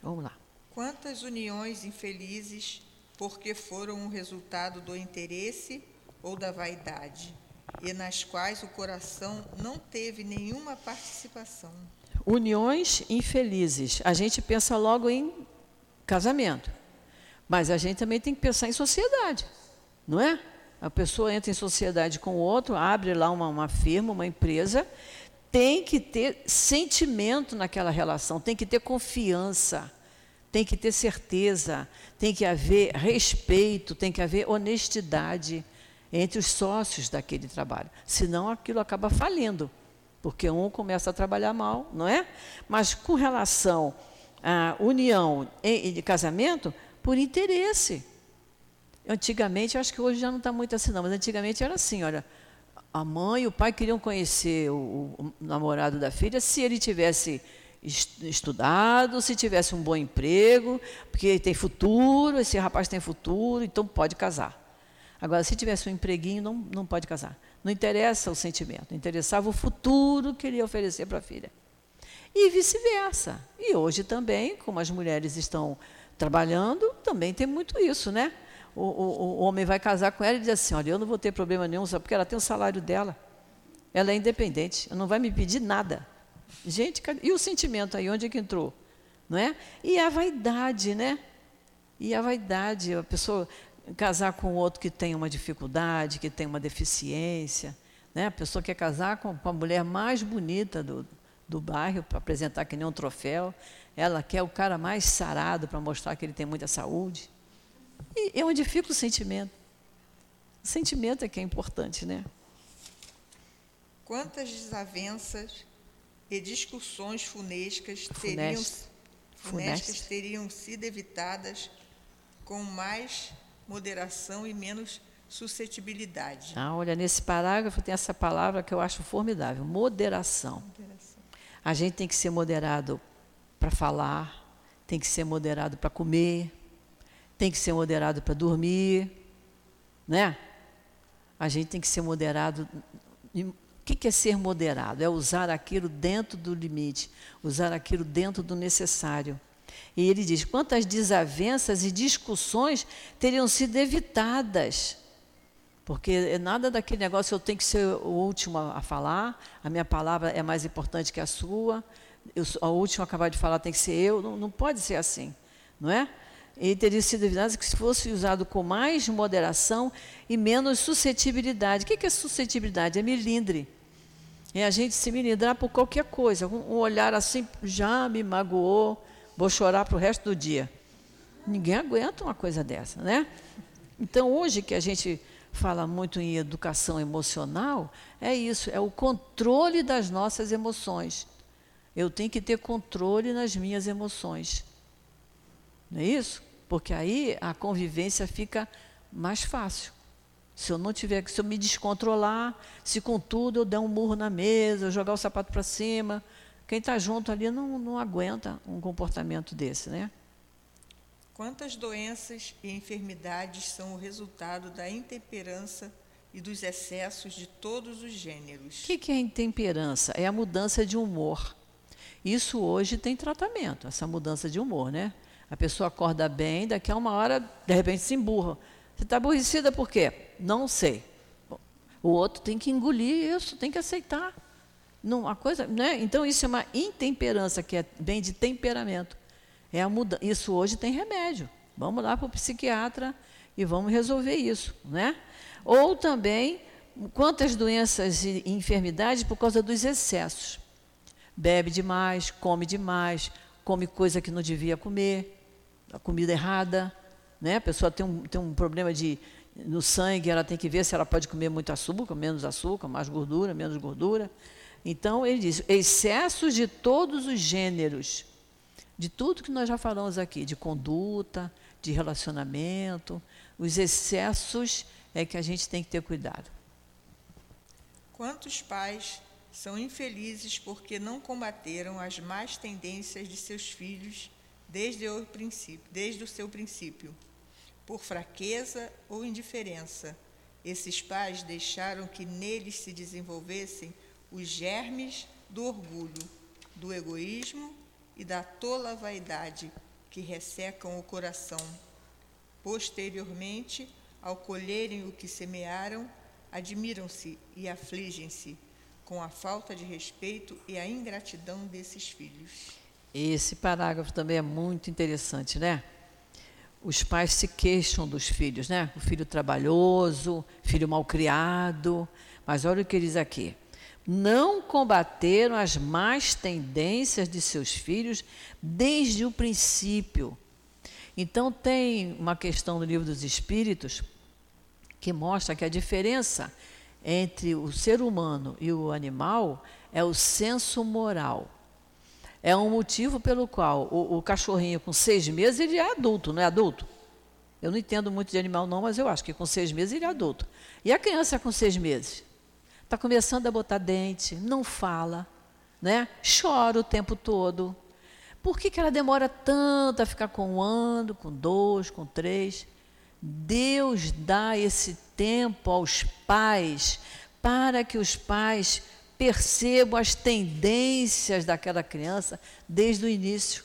Vamos lá. Quantas uniões infelizes porque foram o resultado do interesse ou da vaidade, e nas quais o coração não teve nenhuma participação. Uniões infelizes. A gente pensa logo em casamento, mas a gente também tem que pensar em sociedade, não é? A pessoa entra em sociedade com o outro, abre lá uma, uma firma, uma empresa, tem que ter sentimento naquela relação, tem que ter confiança, tem que ter certeza, tem que haver respeito, tem que haver honestidade entre os sócios daquele trabalho. Senão aquilo acaba falindo, porque um começa a trabalhar mal, não é? Mas com relação à união de casamento, por interesse. Antigamente, acho que hoje já não está muito assim, não, mas antigamente era assim, olha, a mãe e o pai queriam conhecer o, o namorado da filha se ele tivesse estudado, se tivesse um bom emprego, porque tem futuro, esse rapaz tem futuro, então pode casar. Agora, se tivesse um empreguinho, não, não pode casar. Não interessa o sentimento, interessava o futuro que ele ia oferecer para a filha. E vice-versa. E hoje também, como as mulheres estão trabalhando, também tem muito isso, né? O, o, o homem vai casar com ela e diz assim, olha, eu não vou ter problema nenhum, só porque ela tem o salário dela. Ela é independente, não vai me pedir nada. Gente, e o sentimento aí, onde é que entrou? Não é? E a vaidade, né? E a vaidade, a pessoa casar com outro que tem uma dificuldade, que tem uma deficiência. Né? A pessoa quer casar com, com a mulher mais bonita do, do bairro para apresentar que nem um troféu. Ela quer o cara mais sarado para mostrar que ele tem muita saúde. E é onde fica o sentimento. O sentimento é que é importante, né? Quantas desavenças e discussões funescas teriam, funescas teriam sido evitadas com mais moderação e menos suscetibilidade. Ah, olha, nesse parágrafo tem essa palavra que eu acho formidável: moderação. moderação. A gente tem que ser moderado para falar, tem que ser moderado para comer, tem que ser moderado para dormir, né? A gente tem que ser moderado. O que é ser moderado? É usar aquilo dentro do limite, usar aquilo dentro do necessário. E ele diz: quantas desavenças e discussões teriam sido evitadas? Porque nada daquele negócio eu tenho que ser o último a falar, a minha palavra é mais importante que a sua, eu, a última a acabar de falar tem que ser eu, não, não pode ser assim, não é? Ele teria sido evitado que se fosse usado com mais moderação e menos suscetibilidade. O que é suscetibilidade? É milindre. É a gente se milindrar por qualquer coisa. Um olhar assim já me magoou, vou chorar para o resto do dia. Ninguém aguenta uma coisa dessa, né? Então, hoje que a gente fala muito em educação emocional, é isso, é o controle das nossas emoções. Eu tenho que ter controle nas minhas emoções. Não é isso? Porque aí a convivência fica mais fácil. Se eu não tiver, se eu me descontrolar, se com tudo eu der um murro na mesa, jogar o sapato para cima, quem está junto ali não, não aguenta um comportamento desse, né? Quantas doenças e enfermidades são o resultado da intemperança e dos excessos de todos os gêneros? O que, que é intemperança? É a mudança de humor. Isso hoje tem tratamento, essa mudança de humor, né? A pessoa acorda bem, daqui a uma hora, de repente, se emburra. Você está aborrecida por quê? Não sei. O outro tem que engolir isso, tem que aceitar. Não, coisa, né? Então, isso é uma intemperança, que é bem de temperamento. É a muda isso hoje tem remédio. Vamos lá para o psiquiatra e vamos resolver isso. Né? Ou também quantas doenças e enfermidades por causa dos excessos. Bebe demais, come demais, come coisa que não devia comer, a comida errada. Né? A pessoa tem um, tem um problema de, no sangue, ela tem que ver se ela pode comer muito açúcar, menos açúcar, mais gordura, menos gordura. Então, ele diz: excessos de todos os gêneros, de tudo que nós já falamos aqui, de conduta, de relacionamento, os excessos é que a gente tem que ter cuidado. Quantos pais são infelizes porque não combateram as más tendências de seus filhos desde o princípio, desde o seu princípio, por fraqueza ou indiferença. Esses pais deixaram que neles se desenvolvessem os germes do orgulho, do egoísmo e da tola vaidade que ressecam o coração. Posteriormente, ao colherem o que semearam, admiram-se e afligem-se com a falta de respeito e a ingratidão desses filhos. Esse parágrafo também é muito interessante, né? Os pais se queixam dos filhos, né? O filho trabalhoso, filho mal criado. Mas olha o que diz aqui. Não combateram as más tendências de seus filhos desde o princípio. Então, tem uma questão no livro dos Espíritos que mostra que a diferença entre o ser humano e o animal é o senso moral. É um motivo pelo qual o, o, cachorrinho com seis meses ele é adulto, não é adulto? Eu não entendo muito de animal não, mas eu acho que com seis meses ele é adulto. E a criança com seis meses? Está começando a botar dente, não fala, né? chora o tempo todo. Por que, que ela demora tanto a ficar com um ano, com dois, com três? Deus dá esse tempo aos pais para que os pais percebam as tendências daquela criança desde o início.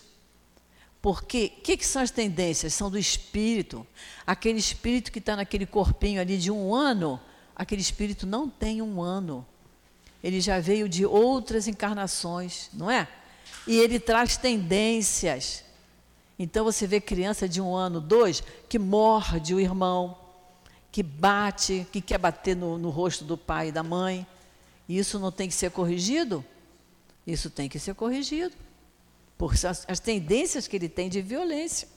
Porque o que, que, são as tendências? São do espírito. Aquele espírito que está naquele corpinho ali de um ano, aquele espírito não tem um ano. Ele já veio de outras encarnações, não é? E ele traz tendências. Então você vê criança de um ano, dois, que morde o irmão, que bate, que quer bater no, no rosto do pai e da mãe. Isso não tem que ser corrigido? Isso tem que ser corrigido. Por as, as tendências que ele tem de violência.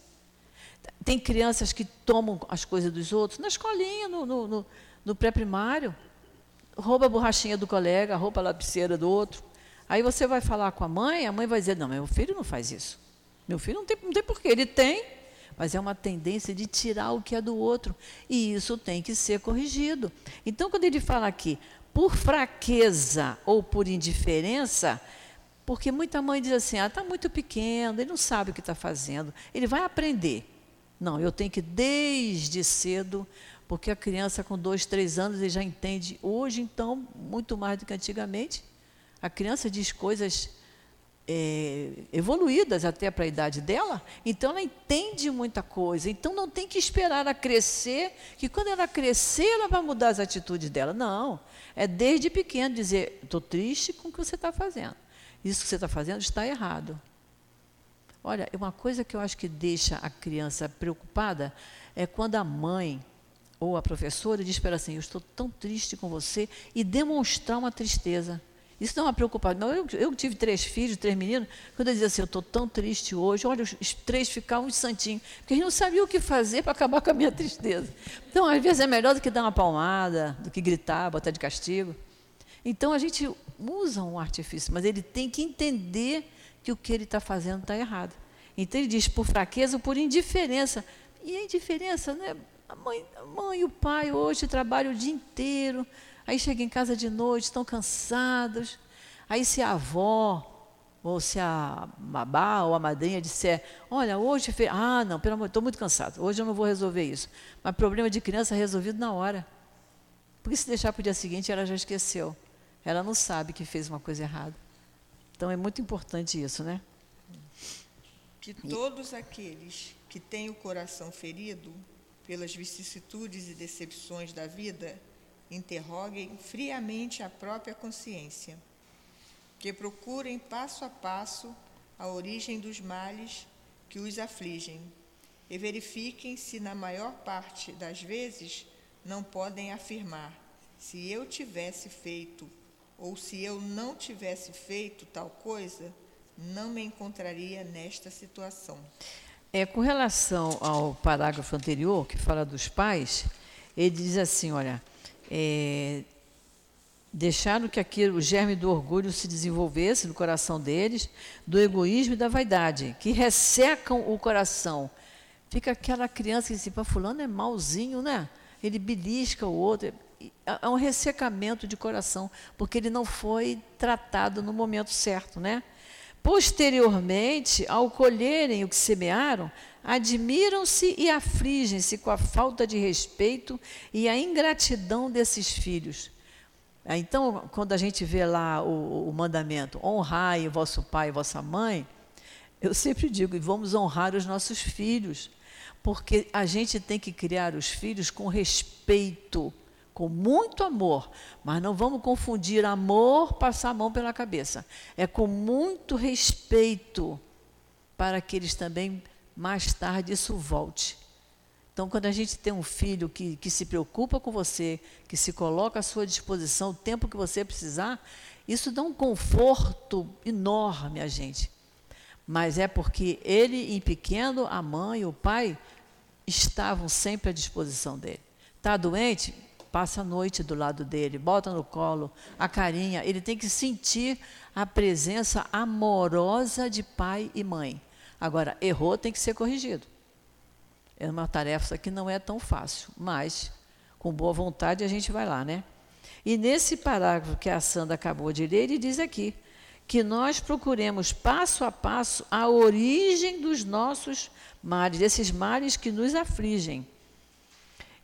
Tem crianças que tomam as coisas dos outros na escolinha, no, no, no, no pré-primário. Rouba a borrachinha do colega, rouba a lapiseira do outro. Aí você vai falar com a mãe, a mãe vai dizer: Não, meu filho não faz isso. Meu filho não tem, não tem porquê, ele tem, mas é uma tendência de tirar o que é do outro. E isso tem que ser corrigido. Então, quando ele fala aqui, por fraqueza ou por indiferença, porque muita mãe diz assim: ah, está muito pequeno, ele não sabe o que está fazendo, ele vai aprender. Não, eu tenho que desde cedo, porque a criança com dois, três anos ele já entende. Hoje, então, muito mais do que antigamente, a criança diz coisas é, evoluídas até para a idade dela, então ela entende muita coisa. Então não tem que esperar ela crescer, que quando ela crescer ela vai mudar as atitudes dela. Não, é desde pequeno dizer: estou triste com o que você está fazendo. Isso que você está fazendo está errado. Olha, uma coisa que eu acho que deixa a criança preocupada é quando a mãe ou a professora diz para ela assim: Eu estou tão triste com você, e demonstrar uma tristeza. Isso não é uma preocupação. Eu, eu tive três filhos, três meninos, quando eu dizia assim, eu estou tão triste hoje, olha, os três ficavam de santinho, porque eles não sabiam o que fazer para acabar com a minha tristeza. Então, às vezes, é melhor do que dar uma palmada, do que gritar, botar de castigo. Então, a gente usa um artifício, mas ele tem que entender que o que ele está fazendo está errado. Então, ele diz por fraqueza ou por indiferença. E a indiferença, né? A mãe, a mãe e o pai hoje trabalham o dia inteiro, Aí chega em casa de noite, estão cansados. Aí se a avó, ou se a babá ou a madrinha disser, olha, hoje fez. Ah, não, pelo amor, estou muito cansado, hoje eu não vou resolver isso. Mas problema de criança é resolvido na hora. Porque se deixar para o dia seguinte, ela já esqueceu. Ela não sabe que fez uma coisa errada. Então é muito importante isso, né? Que todos aqueles que têm o coração ferido pelas vicissitudes e decepções da vida interroguem friamente a própria consciência, que procurem passo a passo a origem dos males que os afligem e verifiquem se, na maior parte das vezes, não podem afirmar: se eu tivesse feito ou se eu não tivesse feito tal coisa, não me encontraria nesta situação. É, com relação ao parágrafo anterior, que fala dos pais, ele diz assim: olha, é, deixaram que aquele, o germe do orgulho se desenvolvesse no coração deles, do egoísmo e da vaidade, que ressecam o coração. Fica aquela criança que diz, fulano é malzinho, né? Ele belisca o outro. É um ressecamento de coração, porque ele não foi tratado no momento certo, né? Posteriormente, ao colherem o que semearam, admiram-se e afligem-se com a falta de respeito e a ingratidão desses filhos. Ah, então, quando a gente vê lá o, o mandamento, honrai o vosso pai e vossa mãe, eu sempre digo, e vamos honrar os nossos filhos, porque a gente tem que criar os filhos com respeito, com muito amor, mas não vamos confundir amor, passar a mão pela cabeça. É com muito respeito para que eles também mais tarde isso volte. Então, quando a gente tem um filho que, que se preocupa com você, que se coloca à sua disposição o tempo que você precisar, isso dá um conforto enorme a gente. Mas é porque ele, em pequeno, a mãe, o pai, estavam sempre à disposição dele. Está doente? Passa a noite do lado dele, bota no colo, a carinha. Ele tem que sentir a presença amorosa de pai e mãe. Agora, errou, tem que ser corrigido. É uma tarefa que não é tão fácil, mas com boa vontade a gente vai lá, né? E nesse parágrafo que a Sandra acabou de ler, ele diz aqui que nós procuremos passo a passo a origem dos nossos males, desses males que nos afligem.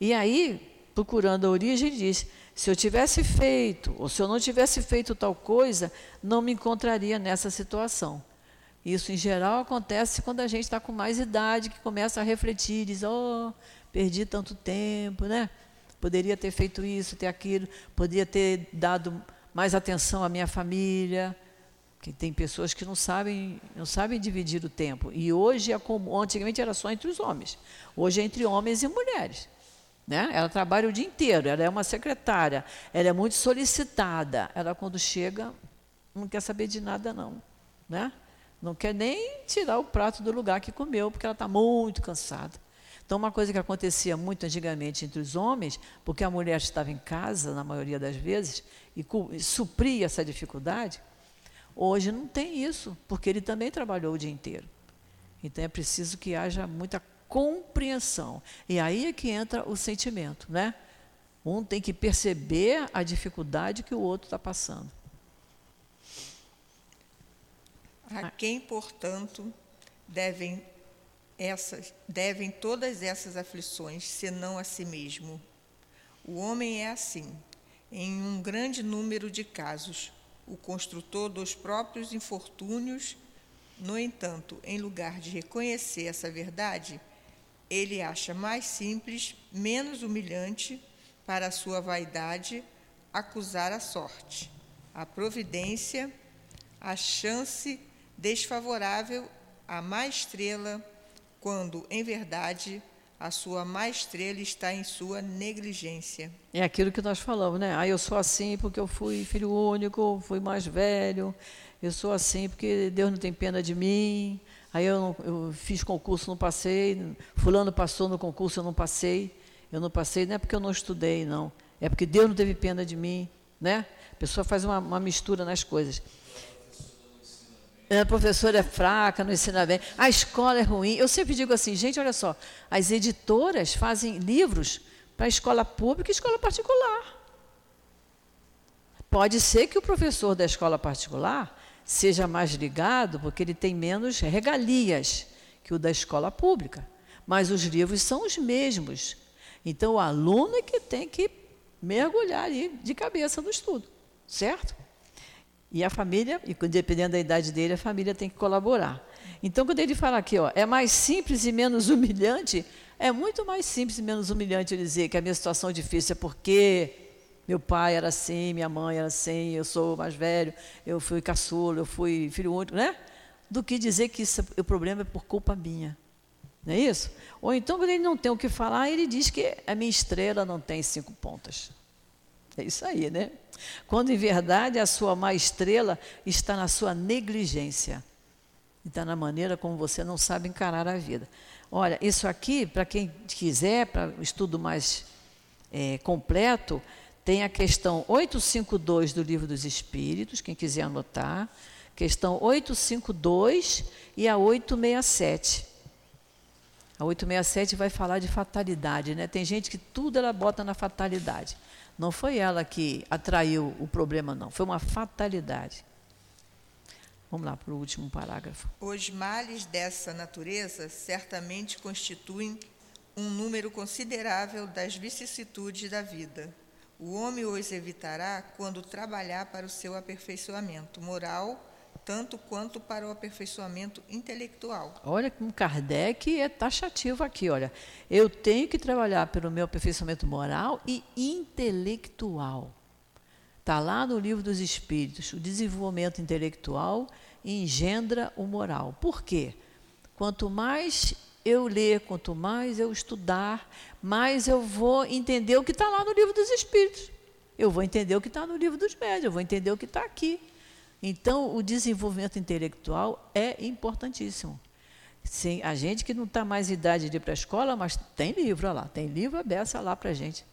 E aí, procurando a origem, diz: se eu tivesse feito, ou se eu não tivesse feito tal coisa, não me encontraria nessa situação. Isso, em geral, acontece quando a gente está com mais idade, que começa a refletir, diz: oh, perdi tanto tempo, né? Poderia ter feito isso, ter aquilo, poderia ter dado mais atenção à minha família. Que tem pessoas que não sabem, não sabem dividir o tempo. E hoje é como, antigamente era só entre os homens. Hoje é entre homens e mulheres. Né? Ela trabalha o dia inteiro, ela é uma secretária, ela é muito solicitada. Ela, quando chega, não quer saber de nada, não. Né? Não quer nem tirar o prato do lugar que comeu, porque ela está muito cansada. Então, uma coisa que acontecia muito antigamente entre os homens, porque a mulher estava em casa, na maioria das vezes, e, e supria essa dificuldade, hoje não tem isso, porque ele também trabalhou o dia inteiro. Então, é preciso que haja muita compreensão. E aí é que entra o sentimento, né? Um tem que perceber a dificuldade que o outro está passando. A quem, portanto, devem, essas, devem todas essas aflições, senão a si mesmo? O homem é assim, em um grande número de casos, o construtor dos próprios infortúnios. No entanto, em lugar de reconhecer essa verdade, ele acha mais simples, menos humilhante para a sua vaidade acusar a sorte, a providência, a chance desfavorável à má estrela, quando, em verdade, a sua má estrela está em sua negligência. É aquilo que nós falamos, né? Ah, eu sou assim porque eu fui filho único, fui mais velho, eu sou assim porque Deus não tem pena de mim, Aí eu, eu fiz concurso, não passei. Fulano passou no concurso, eu não passei. Eu não passei, não é porque eu não estudei, não. É porque Deus não teve pena de mim, né? A pessoa faz uma, uma mistura nas coisas. A professora é fraca, não ensina bem. A escola é ruim. Eu sempre digo assim, gente, olha só. As editoras fazem livros para escola pública e escola particular. Pode ser que o professor da escola particular seja mais ligado, porque ele tem menos regalias que o da escola pública. Mas os livros são os mesmos. Então, o aluno é que tem que mergulhar ali de cabeça no estudo, certo? E a família, e dependendo da idade dele, a família tem que colaborar. Então, quando ele fala aqui, ó, é mais simples e menos (laughs) humilhante, é muito mais simples e menos humilhante dizer que a minha situação é difícil é porque meu pai era assim, minha mãe era assim, eu sou mais velho, eu fui caçula, eu fui filho único, né? Do que dizer que isso, o problema é por culpa minha. Não é isso? Ou então, quando ele não tem o que falar, ele diz que a minha estrela não tem cinco pontas. É isso aí, né? Quando em verdade a sua má estrela está na sua negligência. Está na maneira como você não sabe encarar a vida. Olha, isso aqui, para quem quiser, para o estudo mais é, completo, tem a questão 852 do Livro dos Espíritos, quem quiser anotar, questão 852 e a 867. A 867 vai falar de fatalidade, né? Tem gente que tudo ela bota na fatalidade. Não foi ela que atraiu o problema, não. Foi uma fatalidade. Vamos lá para o último parágrafo. Os males dessa natureza certamente constituem um número considerável das vicissitudes da vida. O homem os evitará quando trabalhar para o seu aperfeiçoamento moral, tanto quanto para o aperfeiçoamento intelectual. Olha como Kardec é taxativo aqui, olha. Eu tenho que trabalhar pelo meu aperfeiçoamento moral e intelectual. Está lá no livro dos Espíritos. O desenvolvimento intelectual engendra o moral. Por quê? Quanto mais eu ler, quanto mais eu estudar, mais eu vou entender o que está lá no livro dos Espíritos. Eu vou entender o que está no livro dos médios, eu vou entender o que está aqui. Então, o desenvolvimento intelectual é importantíssimo. Sim, a gente que não está mais idade de ir para a escola, mas tem livro lá, tem livro aberto lá para a gente.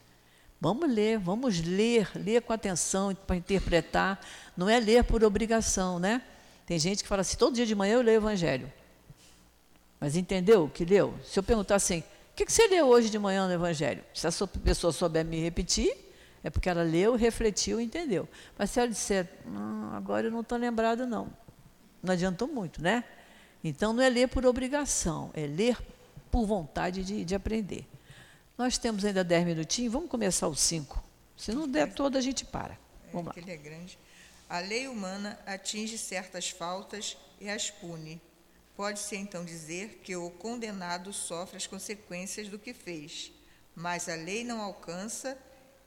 Vamos ler, vamos ler, ler com atenção para interpretar. Não é ler por obrigação, né? Tem gente que fala assim, todo dia de manhã eu leio o Evangelho. Mas entendeu o que leu? Se eu perguntar assim, o que, você leu hoje de manhã no Evangelho? Se a pessoa souber me repetir, é porque ela leu, refletiu e entendeu. Mas se ela disser, ah, agora eu não estou lembrado, não. Não adiantou muito, né? Então não é ler por obrigação, é ler por vontade de, de aprender. Nós temos ainda 10 minutinhos, vamos começar os 5. Se não der todo, a gente para. Vamos é, lá. Ele é grande. A lei humana atinge certas faltas e as pune. Pode-se então dizer que o condenado sofre as consequências do que fez, mas a lei não alcança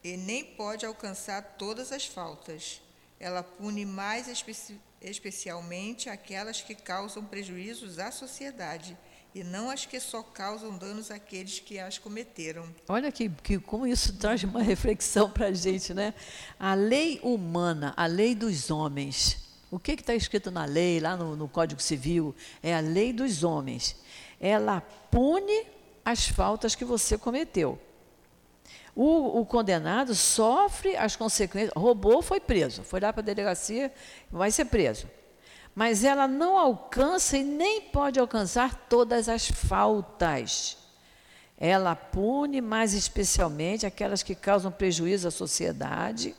e nem pode alcançar todas as faltas. Ela pune mais especi especialmente aquelas que causam prejuízos à sociedade e não as que só causam danos àqueles que as cometeram. Olha que, que como isso traz uma (laughs) reflexão para a gente, né? A lei humana, a lei dos homens. O que está escrito na lei, lá no, no Código Civil? É a lei dos homens. Ela pune as faltas que você cometeu. O, o, condenado sofre as consequências. Roubou, foi preso. Foi lá para a delegacia, vai ser preso mas ela não alcança e nem pode alcançar todas as faltas. Ela pune mais especialmente aquelas que causam prejuízo à sociedade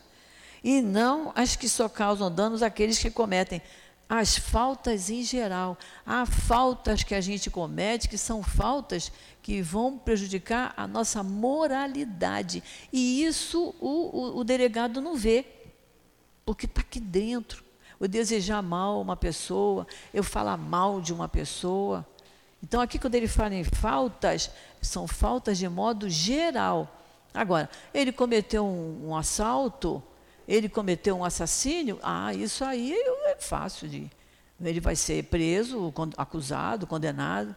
e não as que só causam danos àqueles que cometem as faltas em geral. Há faltas que a gente comete que são faltas que vão prejudicar a nossa moralidade. E isso o, o, o delegado não vê, porque está aqui dentro eu desejar mal uma pessoa, eu falar mal de uma pessoa. Então, aqui, quando ele fala em faltas, são faltas de modo geral. Agora, ele cometeu um, um assalto, ele cometeu um assassínio, ah, isso aí é fácil de. Ele vai ser preso, acusado, condenado.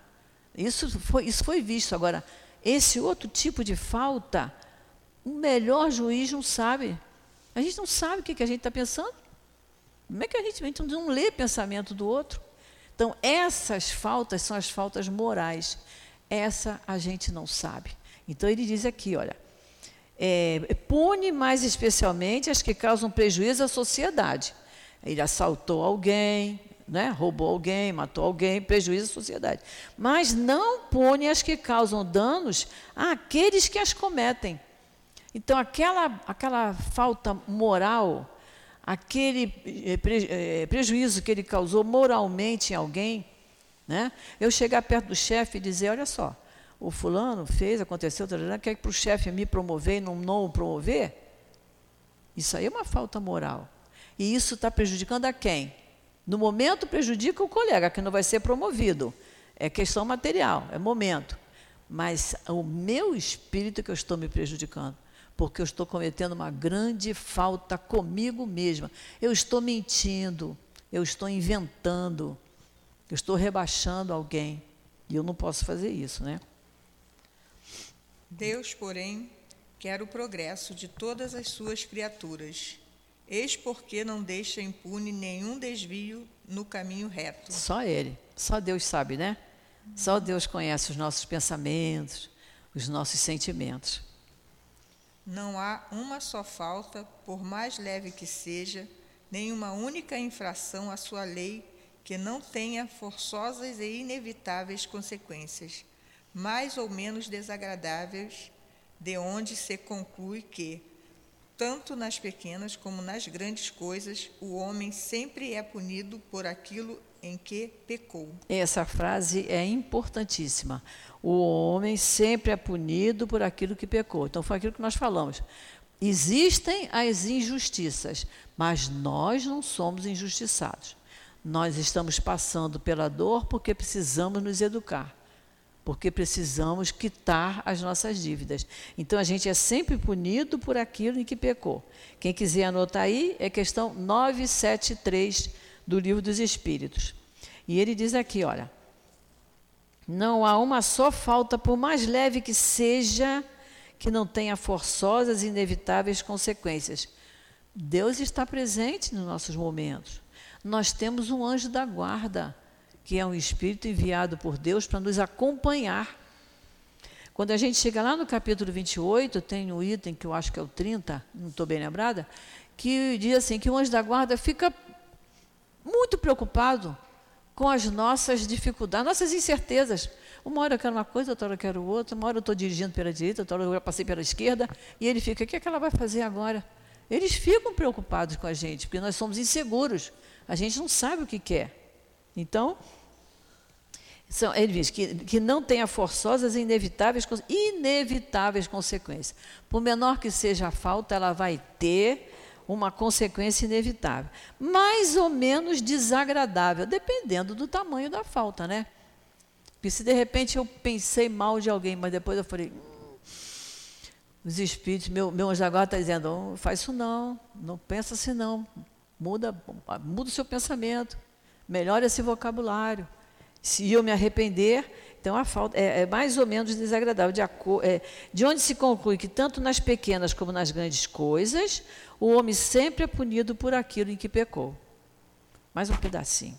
Isso foi, isso foi visto. Agora, esse outro tipo de falta, o melhor juiz não sabe. A gente não sabe o que, a gente está pensando. Como é que a gente, a gente não lê pensamento do outro? Então, essas faltas são as faltas morais. Essa a gente não sabe. Então, ele diz aqui, olha, é, pune mais especialmente as que causam prejuízo à sociedade. Ele assaltou alguém, né, roubou alguém, matou alguém, prejuízo à sociedade. Mas não pune as que causam danos àqueles que as cometem. Então, aquela, aquela falta moral aquele eh, eh, prejuízo que ele causou moralmente em alguém, né? eu chegar perto do chefe e dizer, olha só, o fulano fez, aconteceu, quer para o chefe me promover e não, não o promover? Isso aí é uma falta moral. E isso está prejudicando a quem? No momento prejudica o colega, que não vai ser promovido. É questão material, é momento. Mas o meu espírito que eu estou me prejudicando porque eu estou cometendo uma grande falta comigo mesma. Eu estou mentindo, eu estou inventando, eu estou rebaixando alguém. E eu não posso fazer isso, né? Deus, porém, quer o progresso de todas as suas criaturas. Eis porque não deixa impune nenhum desvio no caminho reto. Só Ele, só Deus sabe, né? Só Deus conhece os nossos pensamentos, os nossos sentimentos. Não há uma só falta, por mais leve que seja, nenhuma única infração à sua lei que não tenha forçosas e inevitáveis consequências, mais ou menos desagradáveis, de onde se conclui que, tanto nas pequenas como nas grandes coisas, o homem sempre é punido por aquilo em que pecou. Essa frase é importantíssima. O homem sempre é punido por aquilo que pecou. Então, foi aquilo que nós falamos. Existem as injustiças, mas nós não somos injustiçados. Nós estamos passando pela dor porque precisamos nos educar, porque precisamos quitar as nossas dívidas. Então a gente é sempre punido por aquilo em que pecou. Quem quiser anotar aí, é questão 973 do Livro dos Espíritos. E ele diz aqui: olha, não há uma só falta, por mais leve que seja, que não tenha forçosas e inevitáveis consequências. Deus está presente nos nossos momentos. Nós temos um anjo da guarda, que é um espírito enviado por Deus para nos acompanhar. Quando a gente chega lá no capítulo 28, tem um item que eu acho que é o 30, não estou bem lembrada, que diz assim que o anjo da guarda fica muito preocupado com as nossas dificuldades, nossas incertezas. Uma hora eu quero uma coisa, outra hora eu quero outra, uma hora eu estou dirigindo pela direita, outra hora eu já passei pela esquerda, e ele fica, o que, é que ela vai fazer agora? Eles ficam preocupados com a gente, porque nós somos inseguros, a gente não sabe o que quer. Então, são, ele diz que, que não tenha forçosas e inevitáveis, inevitáveis consequências. Por menor que seja a falta, ela vai ter uma consequência inevitável. Mais ou menos desagradável, dependendo do tamanho da falta, né? Porque se de repente eu pensei mal de alguém, mas depois eu falei, hum, os espíritos, meu, meu anjo agora está dizendo, oh, faz isso não, não pensa assim não, muda, muda o seu pensamento, melhora esse vocabulário. Se eu me arrepender, então a falta é, é mais ou menos desagradável. De, é, de onde se conclui que tanto nas pequenas como nas grandes coisas, o homem sempre é punido por aquilo em que pecou. Mais um pedacinho.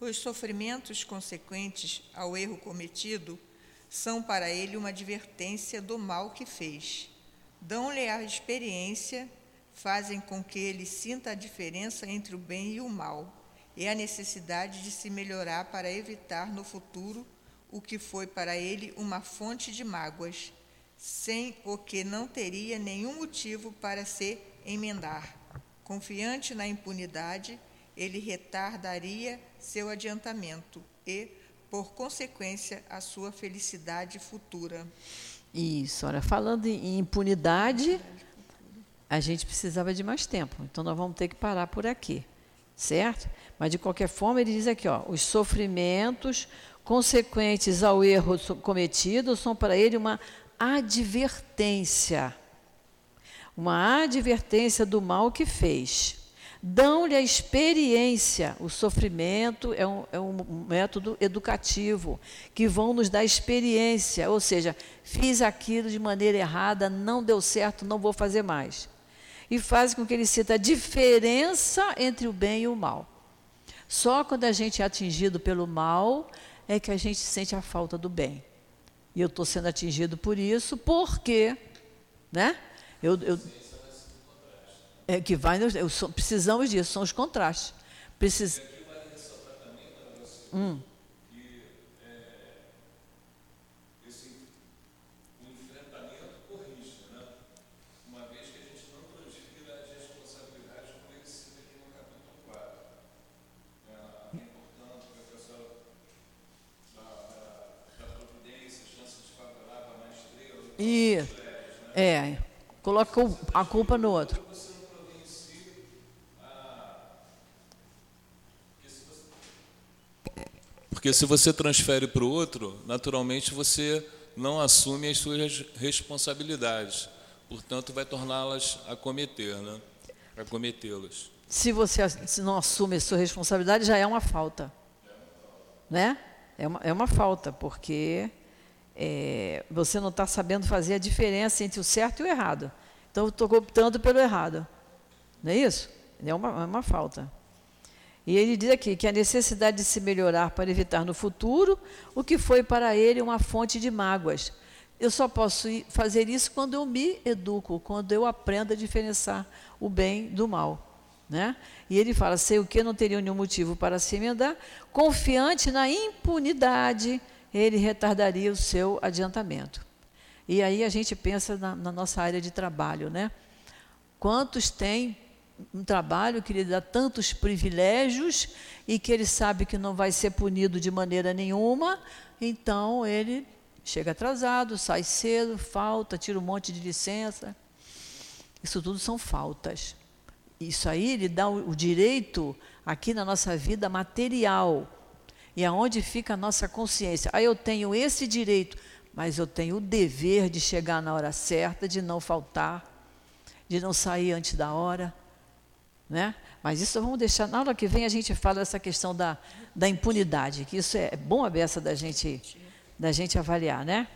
Os sofrimentos consequentes ao erro cometido são para ele uma advertência do mal que fez. Dão-lhe a experiência, fazem com que ele sinta a diferença entre o bem e o mal e a necessidade de se melhorar para evitar no futuro o que foi para ele uma fonte de mágoas, sem o que não teria nenhum motivo para se emendar. Confiante na impunidade, ele retardaria seu adiantamento e, por consequência, a sua felicidade futura. Isso, olha, falando em impunidade, a gente precisava de mais tempo, então nós vamos ter que parar por aqui, certo? Mas de qualquer forma, ele diz aqui, ó, os sofrimentos consequentes ao erro cometido são para ele uma advertência uma advertência do mal que fez. Dão-lhe a experiência, o sofrimento é um, é um, método educativo, que vão nos dar experiência, ou seja, fiz aquilo de maneira errada, não deu certo, não vou fazer mais. E faz com que ele sinta a diferença entre o bem e o mal. Só quando a gente é atingido pelo mal é que a gente sente a falta do bem. E eu estou sendo atingido por isso, porque, né? Eu, eu, é que vai, eu, precisamos disso, são os contrastes. Precis... Hum. E é, Coloca a culpa no outro. Porque se você transfere para o outro, naturalmente você não assume as suas responsabilidades. Portanto, vai torná-las a cometer, né? A cometê-las. Se você se não assume a sua responsabilidade, já é uma falta. Né? É uma, é uma falta, porque é, você não está sabendo fazer a diferença entre o certo e o errado. Então, eu estou optando pelo errado. Não é isso? É uma, é uma falta. E ele diz aqui que a necessidade de se melhorar para evitar no futuro o que foi para ele uma fonte de mágoas. Eu só posso fazer isso quando eu me educo, quando eu aprendo a diferenciar o bem do mal. Né? E ele fala: sei o que não teria nenhum motivo para se emendar, confiante na impunidade, ele retardaria o seu adiantamento. E aí a gente pensa na, na nossa área de trabalho, né? Quantos têm um trabalho que lhe dá tantos privilégios e que ele sabe que não vai ser punido de maneira nenhuma, então ele chega atrasado, sai cedo, falta, tira um monte de licença. Isso tudo são faltas. Isso aí lhe dá o, direito aqui na nossa vida material. E aonde fica a nossa consciência? Aí eu tenho esse direito, mas eu tenho o dever de chegar na hora certa, de não faltar, de não sair antes da hora, né? Mas isso vamos deixar, na hora que vem a gente fala dessa questão da, da impunidade, que isso é bom a beça da gente, da gente avaliar, né?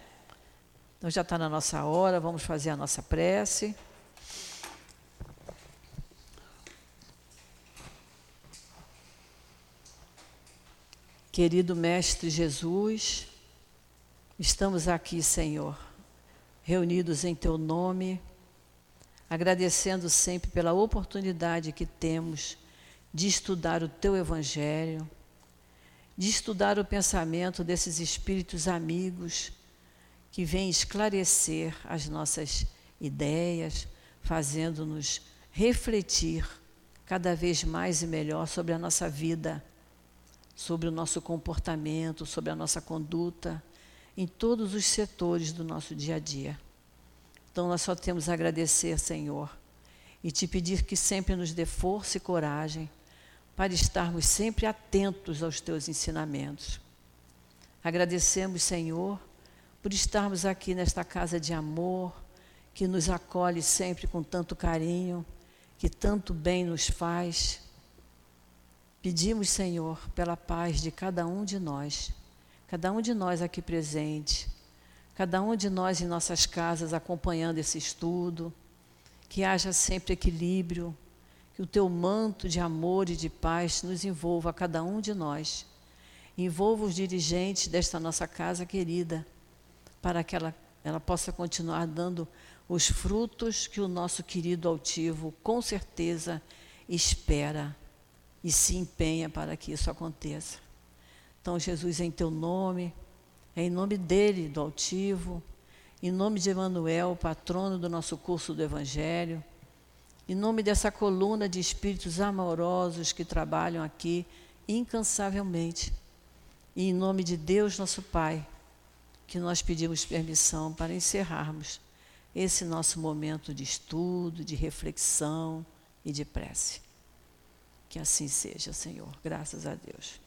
Então já está na nossa hora, vamos fazer a nossa prece. Querido Mestre Jesus, estamos aqui, Senhor, reunidos em Teu nome agradecendo sempre pela oportunidade que temos de estudar o teu Evangelho, de estudar o pensamento desses espíritos amigos que vêm esclarecer as nossas ideias, fazendo-nos refletir cada vez mais e melhor sobre a nossa vida, sobre o nosso comportamento, sobre a nossa conduta, em todos os setores do nosso dia a dia. Então nós só temos a agradecer, Senhor, e te pedir que sempre nos dê força e coragem para estarmos sempre atentos aos teus ensinamentos. Agradecemos, Senhor, por estarmos aqui nesta casa de amor, que nos acolhe sempre com tanto carinho, que tanto bem nos faz. Pedimos, Senhor, pela paz de cada um de nós, cada um de nós aqui presente, cada um de nós em nossas casas acompanhando esse estudo, que haja sempre equilíbrio, que o teu manto de amor e de paz nos envolva a cada um de nós. Envolva os dirigentes desta nossa casa querida, para que ela, ela possa continuar dando os frutos que o nosso querido altivo, com certeza, espera e se empenha para que isso aconteça. Então, Jesus, em teu nome, em nome dele, do altivo, em nome de Emanuel, patrono do nosso curso do Evangelho, em nome dessa coluna de espíritos amorosos que trabalham aqui incansavelmente, e em nome de Deus, nosso Pai, que nós pedimos permissão para encerrarmos esse nosso momento de estudo, de reflexão e de prece. Que assim seja, Senhor. Graças a Deus.